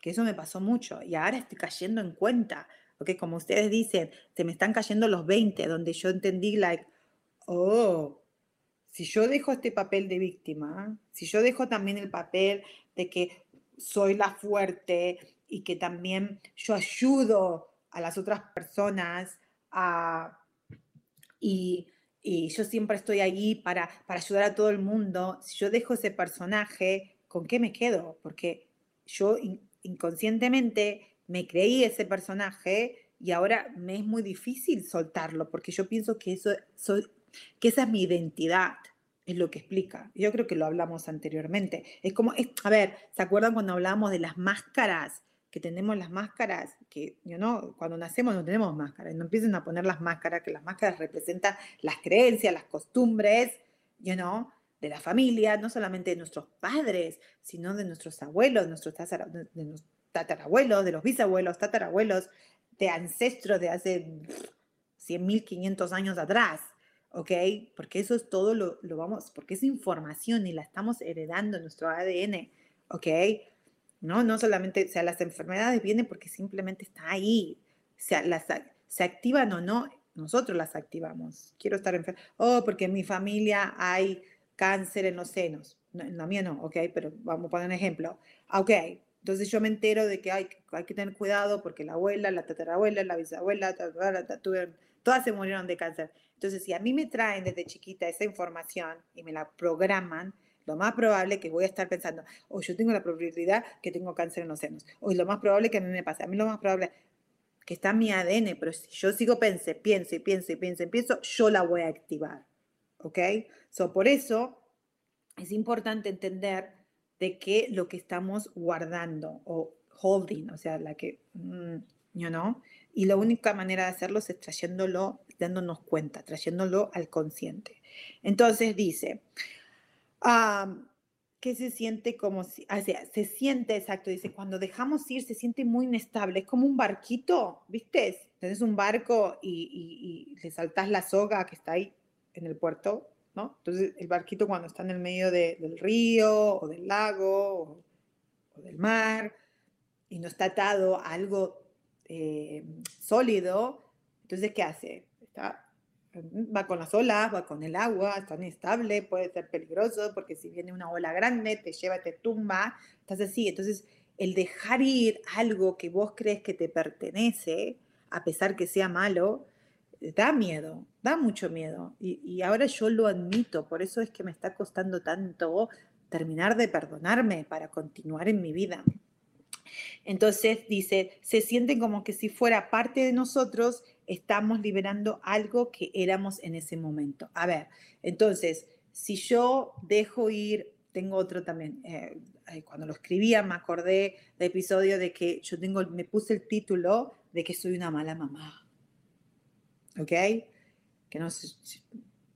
que eso me pasó mucho y ahora estoy cayendo en cuenta, porque como ustedes dicen, se me están cayendo los 20, donde yo entendí, like, oh, si yo dejo este papel de víctima, si yo dejo también el papel de que soy la fuerte y que también yo ayudo a las otras personas a, y, yo siempre estoy allí para, para ayudar a todo el mundo, si yo dejo ese personaje, ¿con qué me quedo? Porque yo inconscientemente me creí ese personaje y ahora me es muy difícil soltarlo porque yo pienso que eso soy, que esa es mi identidad, es lo que explica. Yo creo que lo hablamos anteriormente. Es como, a ver, ¿se acuerdan cuando hablábamos de las máscaras? Que tenemos las máscaras, que yo no, cuando nacemos no tenemos máscaras, no empiecen a poner las máscaras, que las máscaras representan las creencias, las costumbres, you know, de la familia, no solamente de nuestros padres, sino de nuestros abuelos, nuestros de nuestros tatarabuelos, de los bisabuelos, tatarabuelos, de ancestros de hace 100.000, 500 años atrás. ¿ok? Porque eso es todo lo, lo, vamos, porque es información y la estamos heredando en nuestro ADN, ¿ok? No, no solamente, o sea, las enfermedades vienen porque simplemente está ahí, o sea, las, se activan o no, nosotros las activamos. Quiero estar enfermo, oh, porque en mi familia hay cáncer en los senos, en la mía no, ¿ok? Pero vamos a poner un ejemplo, ah, ok, entonces yo me entero de que hay, hay que tener cuidado porque la abuela, la tatarabuela, la bisabuela, todas se murieron de cáncer. Entonces, si a mí me traen desde chiquita esa información y me la programan, lo más probable que voy a estar pensando, o oh, yo tengo la probabilidad que tengo cáncer en los senos, o lo más probable que a mí me pase, a mí lo más probable que está mi ADN, pero si yo sigo pensando, pienso y pienso y pienso y pienso, yo la voy a activar. ¿Ok? So, por eso es importante entender de qué lo que estamos guardando o holding, o sea, la que, mm, you know, y la única manera de hacerlo es trayéndolo, dándonos cuenta, trayéndolo al consciente. Entonces dice, que se siente como si, sea, se siente, exacto, dice, cuando dejamos ir se siente muy inestable, es como un barquito, ¿viste? Tenés un barco y, le saltás la soga que está ahí en el puerto, ¿no? Entonces el barquito cuando está en el medio del río o del lago o, o del mar y no está atado a algo eh, sólido, entonces, ¿qué hace? Está, va con las olas, va con el agua, está inestable, puede ser peligroso porque si viene una ola grande te lleva, te tumba, estás así. Entonces, el dejar ir algo que vos crees que te pertenece, a pesar que sea malo, da miedo, da mucho miedo. Y, y, ahora yo lo admito, por eso es que me está costando tanto terminar de perdonarme para continuar en mi vida. Entonces dice, se sienten como que si fuera parte de nosotros, estamos liberando algo que éramos en ese momento. A ver, entonces, si yo dejo ir, tengo otro también, eh, cuando lo escribía me acordé del episodio de que yo tengo, me puse el título de que soy una mala mamá. ¿Ok? Que no sé,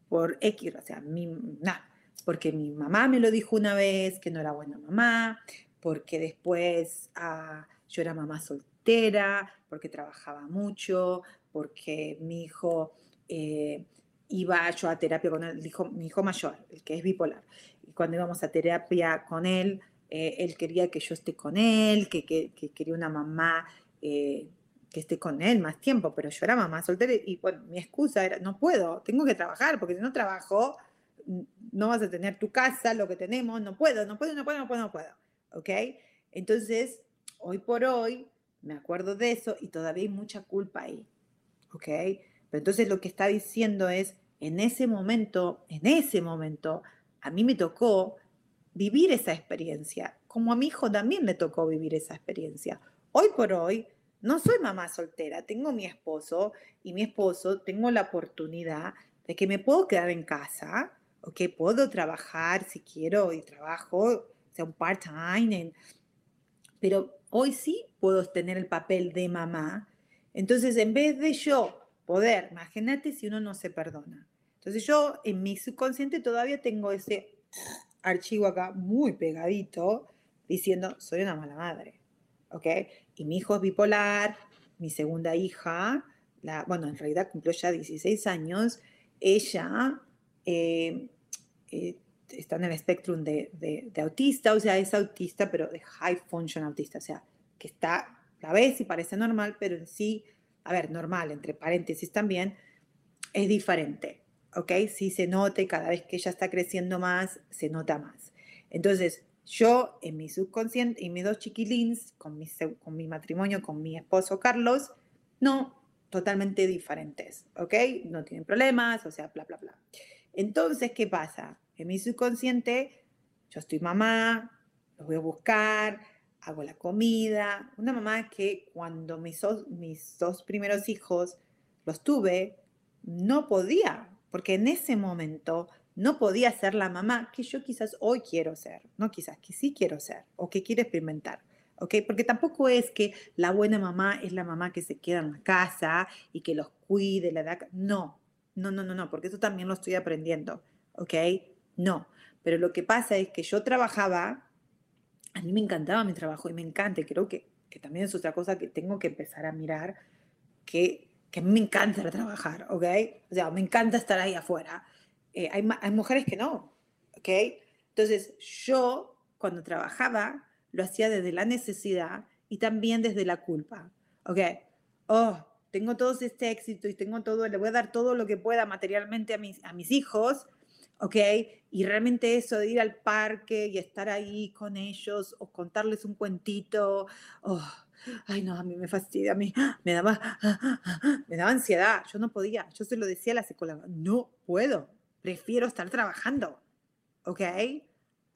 por X, o sea, mi, nada, porque mi mamá me lo dijo una vez, que no era buena mamá, porque después ah, yo era mamá soltera, porque trabajaba mucho, porque mi hijo eh, iba yo a terapia con él, dijo, mi hijo mayor, el que es bipolar, y cuando íbamos a terapia con él, eh, él quería que yo esté con él, que, quería una mamá eh, que esté con él más tiempo, pero yo era mamá soltera y bueno, mi excusa era, no puedo, tengo que trabajar, porque si no trabajo, no vas a tener tu casa, lo que tenemos, no puedo, no puedo, no puedo, no puedo, no puedo. ¿ok? Entonces, hoy por hoy, me acuerdo de eso y todavía hay mucha culpa ahí, ¿ok? Pero entonces lo que está diciendo es, en ese momento, en ese momento, a mí me tocó vivir esa experiencia, como a mi hijo también le tocó vivir esa experiencia. Hoy por hoy, no soy mamá soltera, tengo mi esposo y mi esposo tengo la oportunidad de que me puedo quedar en casa, ¿ok? Puedo trabajar si quiero y trabajo un part-time, pero hoy sí puedo tener el papel de mamá. Entonces, en vez de yo poder, imagínate si uno no se perdona. Entonces yo en mi subconsciente todavía tengo ese archivo acá muy pegadito diciendo, soy una mala madre, ¿ok? Y mi hijo es bipolar, mi segunda hija, la, bueno, en realidad cumplió ya 16 años, ella eh, eh, está en el espectro de, de, autista, o sea, es autista, pero de high function autista, o sea, que está, la ves y parece normal, pero en sí, a ver, normal, entre paréntesis también, es diferente, ¿ok? Sí se nota y cada vez que ella está creciendo más, se nota más. Entonces, yo en mi subconsciente y mis dos chiquilins, con mi, con mi matrimonio, con mi esposo Carlos, no, totalmente diferentes, ¿ok? No tienen problemas, o sea, bla, bla, bla. Entonces, ¿qué pasa? En mi subconsciente, yo estoy mamá, los voy a buscar, hago la comida. Una mamá que cuando mis, mis dos primeros hijos los tuve, no podía, porque en ese momento no podía ser la mamá que yo quizás hoy quiero ser, no quizás, que sí quiero ser o que quiero experimentar. ¿ok? Porque tampoco es que la buena mamá es la mamá que se queda en la casa y que los cuide, la da... No, no, no, no, no, porque eso también lo estoy aprendiendo, ¿ok? No, pero lo que pasa es que yo trabajaba, a mí me encantaba mi trabajo y me encanta, creo que, que también es otra cosa que tengo que empezar a mirar, que, que me encanta trabajar, ¿ok? O sea, me encanta estar ahí afuera. Eh, hay, hay mujeres que no, ¿ok? Entonces, yo cuando trabajaba, lo hacía desde la necesidad y también desde la culpa. ¿Ok? Oh, tengo todo este éxito y tengo todo, le voy a dar todo lo que pueda materialmente a mis, a mis hijos, ¿ok? Y realmente eso de ir al parque y estar ahí con ellos o contarles un cuentito, oh, ay no, a mí me fastidia, a mí me daba, me daba ansiedad, yo no podía, yo se lo decía a la psicóloga, no puedo, prefiero estar trabajando, ¿ok?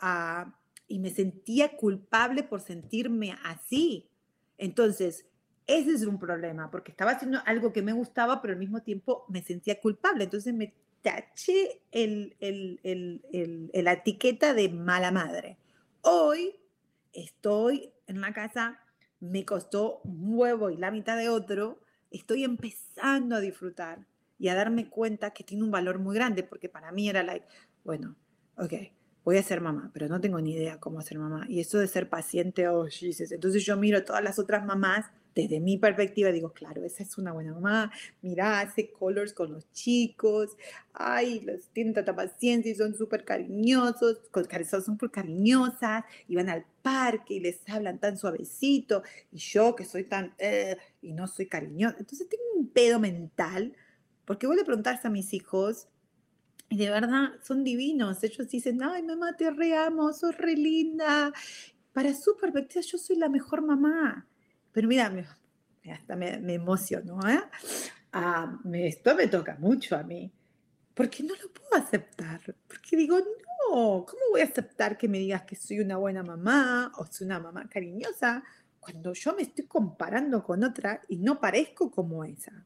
Uh, y me sentía culpable por sentirme así. Entonces, ese es un problema, porque estaba haciendo algo que me gustaba, pero al mismo tiempo me sentía culpable. Entonces me taché el, el, el, la etiqueta de mala madre. Hoy estoy en la casa, me costó un huevo y la mitad de otro, estoy empezando a disfrutar y a darme cuenta que tiene un valor muy grande, porque para mí era like, bueno, ok, voy a ser mamá, pero no tengo ni idea cómo ser mamá. Y eso de ser paciente, oh, Jesus. Entonces yo miro todas las otras mamás desde mi perspectiva, digo, claro, esa es una buena mamá, mira, hace colors con los chicos, ay, los tienen tanta paciencia y son súper cariñosos, son súper cariñosas, y van al parque y les hablan tan suavecito, y yo que soy tan, eh, y no soy cariñosa. Entonces tengo un pedo mental, porque voy a preguntarse a mis hijos, y de verdad son divinos. Ellos dicen, ay, mamá, te reamo, sos re linda. Para su perspectiva, yo soy la mejor mamá. Pero mira, me, hasta me, me emociono. ¿eh? Ah, esto me toca mucho a mí. Porque no lo puedo aceptar. Porque digo, no, ¿cómo voy a aceptar que me digas que soy una buena mamá o soy una mamá cariñosa cuando yo me estoy comparando con otra y no parezco como esa?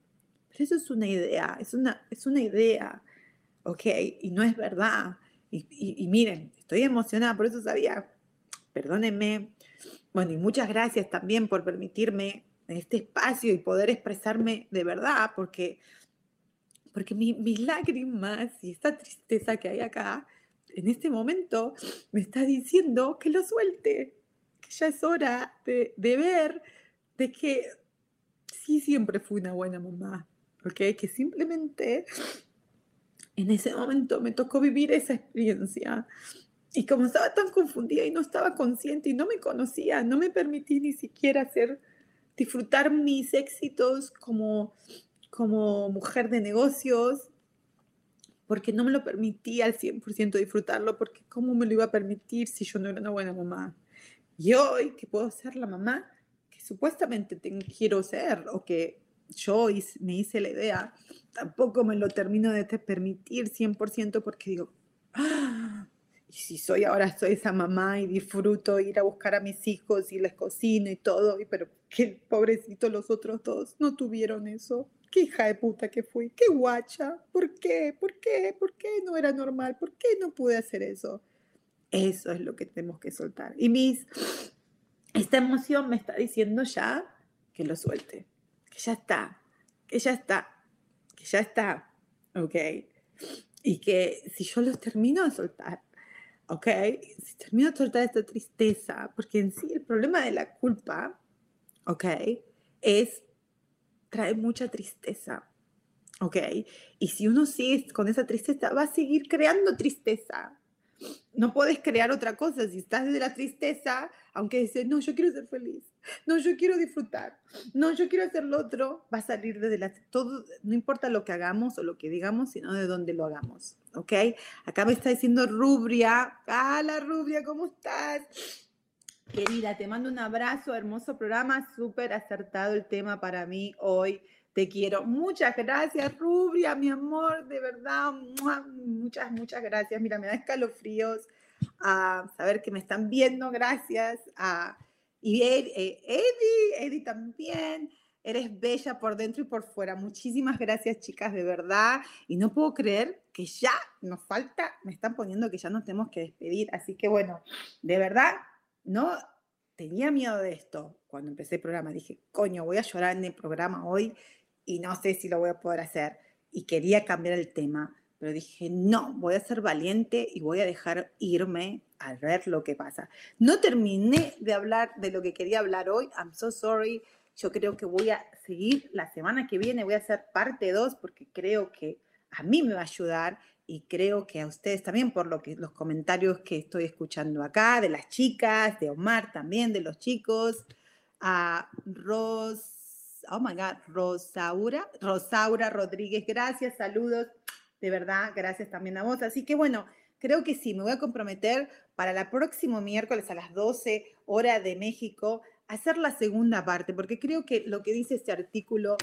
Pero eso es una idea, es una, es una idea. ¿ok? Y no es verdad. Y, miren, estoy emocionada, por eso sabía, perdónenme. Bueno, y muchas gracias también por permitirme este espacio y poder expresarme de verdad, porque, porque mis lágrimas y esta tristeza que hay acá, en este momento, me está diciendo que lo suelte, que ya es hora de, de ver de que sí siempre fui una buena mamá, ¿ok? Que simplemente en ese momento me tocó vivir esa experiencia. Y como estaba tan confundida y no estaba consciente y no me conocía, no me permití ni siquiera hacer, disfrutar mis éxitos como, como mujer de negocios, porque no me lo permití al 100% disfrutarlo, porque ¿cómo me lo iba a permitir si yo no era una buena mamá? Y hoy que puedo ser la mamá que supuestamente quiero ser o que yo me hice la idea, tampoco me lo termino de permitir 100% porque digo, ah, si soy ahora soy esa mamá y disfruto ir a buscar a mis hijos y les cocino y todo, pero qué pobrecito los otros dos no tuvieron eso. Qué hija de puta que fui, qué guacha, ¿por qué? ¿Por qué? ¿Por qué no era normal? ¿Por qué no pude hacer eso? Eso es lo que tenemos que soltar. Y mis, esta emoción me está diciendo ya que lo suelte que ya está, que ya está, que ya está, ¿ok? Y que si yo los termino de soltar, ¿ok? Si termino de soltar esta tristeza, porque en sí el problema de la culpa, ¿ok? Es, trae mucha tristeza, ¿ok? Y si uno sigue con esa tristeza, va a seguir creando tristeza, No puedes crear otra cosa. Si estás desde la tristeza, aunque dices, no, yo quiero ser feliz, no, yo quiero disfrutar, no, yo quiero hacer lo otro, va a salir desde la... Todo, no importa lo que hagamos o lo que digamos, sino de dónde lo hagamos. ¿Ok? Acá me está diciendo Rubria. Ah, la Rubria, ¿cómo estás? Querida, te mando un abrazo, hermoso programa, súper acertado el tema para mí hoy. Te quiero. Muchas gracias, Rubia, mi amor, de verdad. Muchas, muchas gracias. Mira, me da escalofríos a saber que me están viendo. Gracias. A, y eh, Eddie, Eddie también. Eres bella por dentro y por fuera. Muchísimas gracias, chicas, de verdad. Y no puedo creer que ya nos falta, me están poniendo que ya nos tenemos que despedir. Así que bueno, de verdad, no tenía miedo de esto cuando empecé el programa. Dije, coño, voy a llorar en el programa hoy y no sé si lo voy a poder hacer. Y quería cambiar el tema, pero dije, no, voy a ser valiente y voy a dejar irme a ver lo que pasa. No terminé de hablar de lo que quería hablar hoy. I'm so sorry. Yo creo que voy a seguir la semana que viene, voy a hacer parte 2 porque creo que a mí me va a ayudar y creo que a ustedes también por lo que los comentarios que estoy escuchando acá de las chicas, de Omar también, de los chicos, a Ros, oh my God, Rosaura, Rosaura Rodríguez, gracias, saludos, de verdad, gracias también a vos. Así que bueno, creo que sí, me voy a comprometer para el próximo miércoles a las 12 hora de México a hacer la segunda parte, porque creo que lo que dice este artículo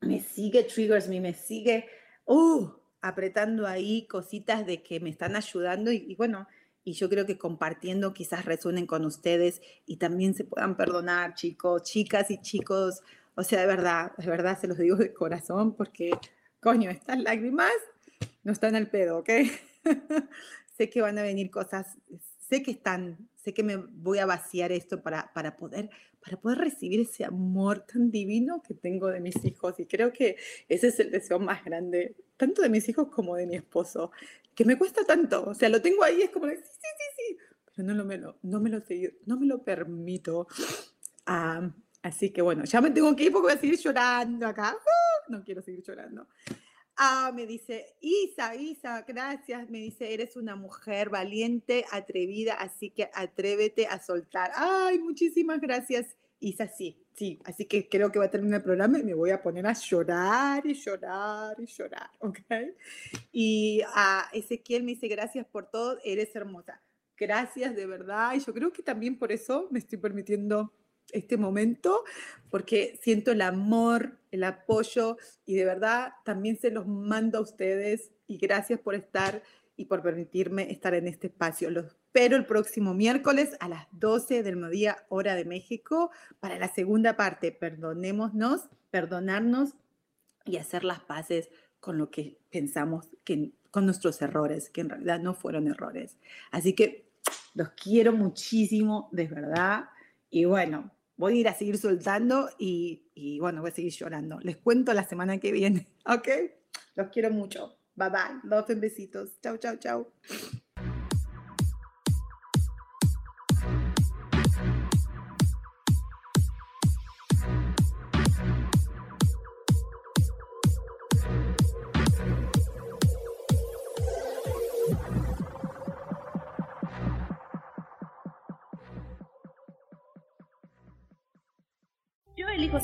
me sigue, triggers me, me sigue, uh, apretando ahí cositas de que me están ayudando y, bueno, y yo creo que compartiendo quizás resuenen con ustedes y también se puedan perdonar, chicos, chicas y chicos. O sea, de verdad, de verdad se los digo de corazón porque, coño, estas lágrimas no están al pedo, ¿ok? <laughs> sé que van a venir cosas, sé que están, sé que me voy a vaciar esto para, para, poder, para poder recibir ese amor tan divino que tengo de mis hijos. Y creo que ese es el deseo más grande tanto de mis hijos como de mi esposo, que me cuesta tanto. O sea, lo tengo ahí, es como, sí, sí, sí, sí, pero no, lo, me, lo, no, me, lo, no me lo permito. así que bueno, ya me tengo que ir porque voy a seguir llorando acá. ¡Uh! No quiero seguir llorando. Ah, me dice, Isa, Isa, gracias. Me dice, eres una mujer valiente, atrevida, así que atrévete a soltar. Ay, muchísimas gracias, Isa, sí, sí. Así que creo que va a terminar el programa y me voy a poner a llorar y llorar y llorar, ¿ok? Y a Ezequiel me dice, gracias por todo, eres hermosa. Gracias, de verdad. Y yo creo que también por eso me estoy permitiendo este momento, porque siento el amor, el apoyo y de verdad también se los mando a ustedes y gracias por estar y por permitirme estar en este espacio. Los pero el próximo miércoles a las 12 del mediodía, hora de México, para la segunda parte. Perdonémonos, perdonarnos y hacer las paces con lo que pensamos, que, con nuestros errores, que en realidad no fueron errores. Así que los quiero muchísimo, de verdad. Y bueno, voy a ir a seguir soltando y, y bueno, voy a seguir llorando. Les cuento la semana que viene, <laughs> ¿ok? Los quiero mucho. Bye bye. Love and besitos. Chau, chau, chau.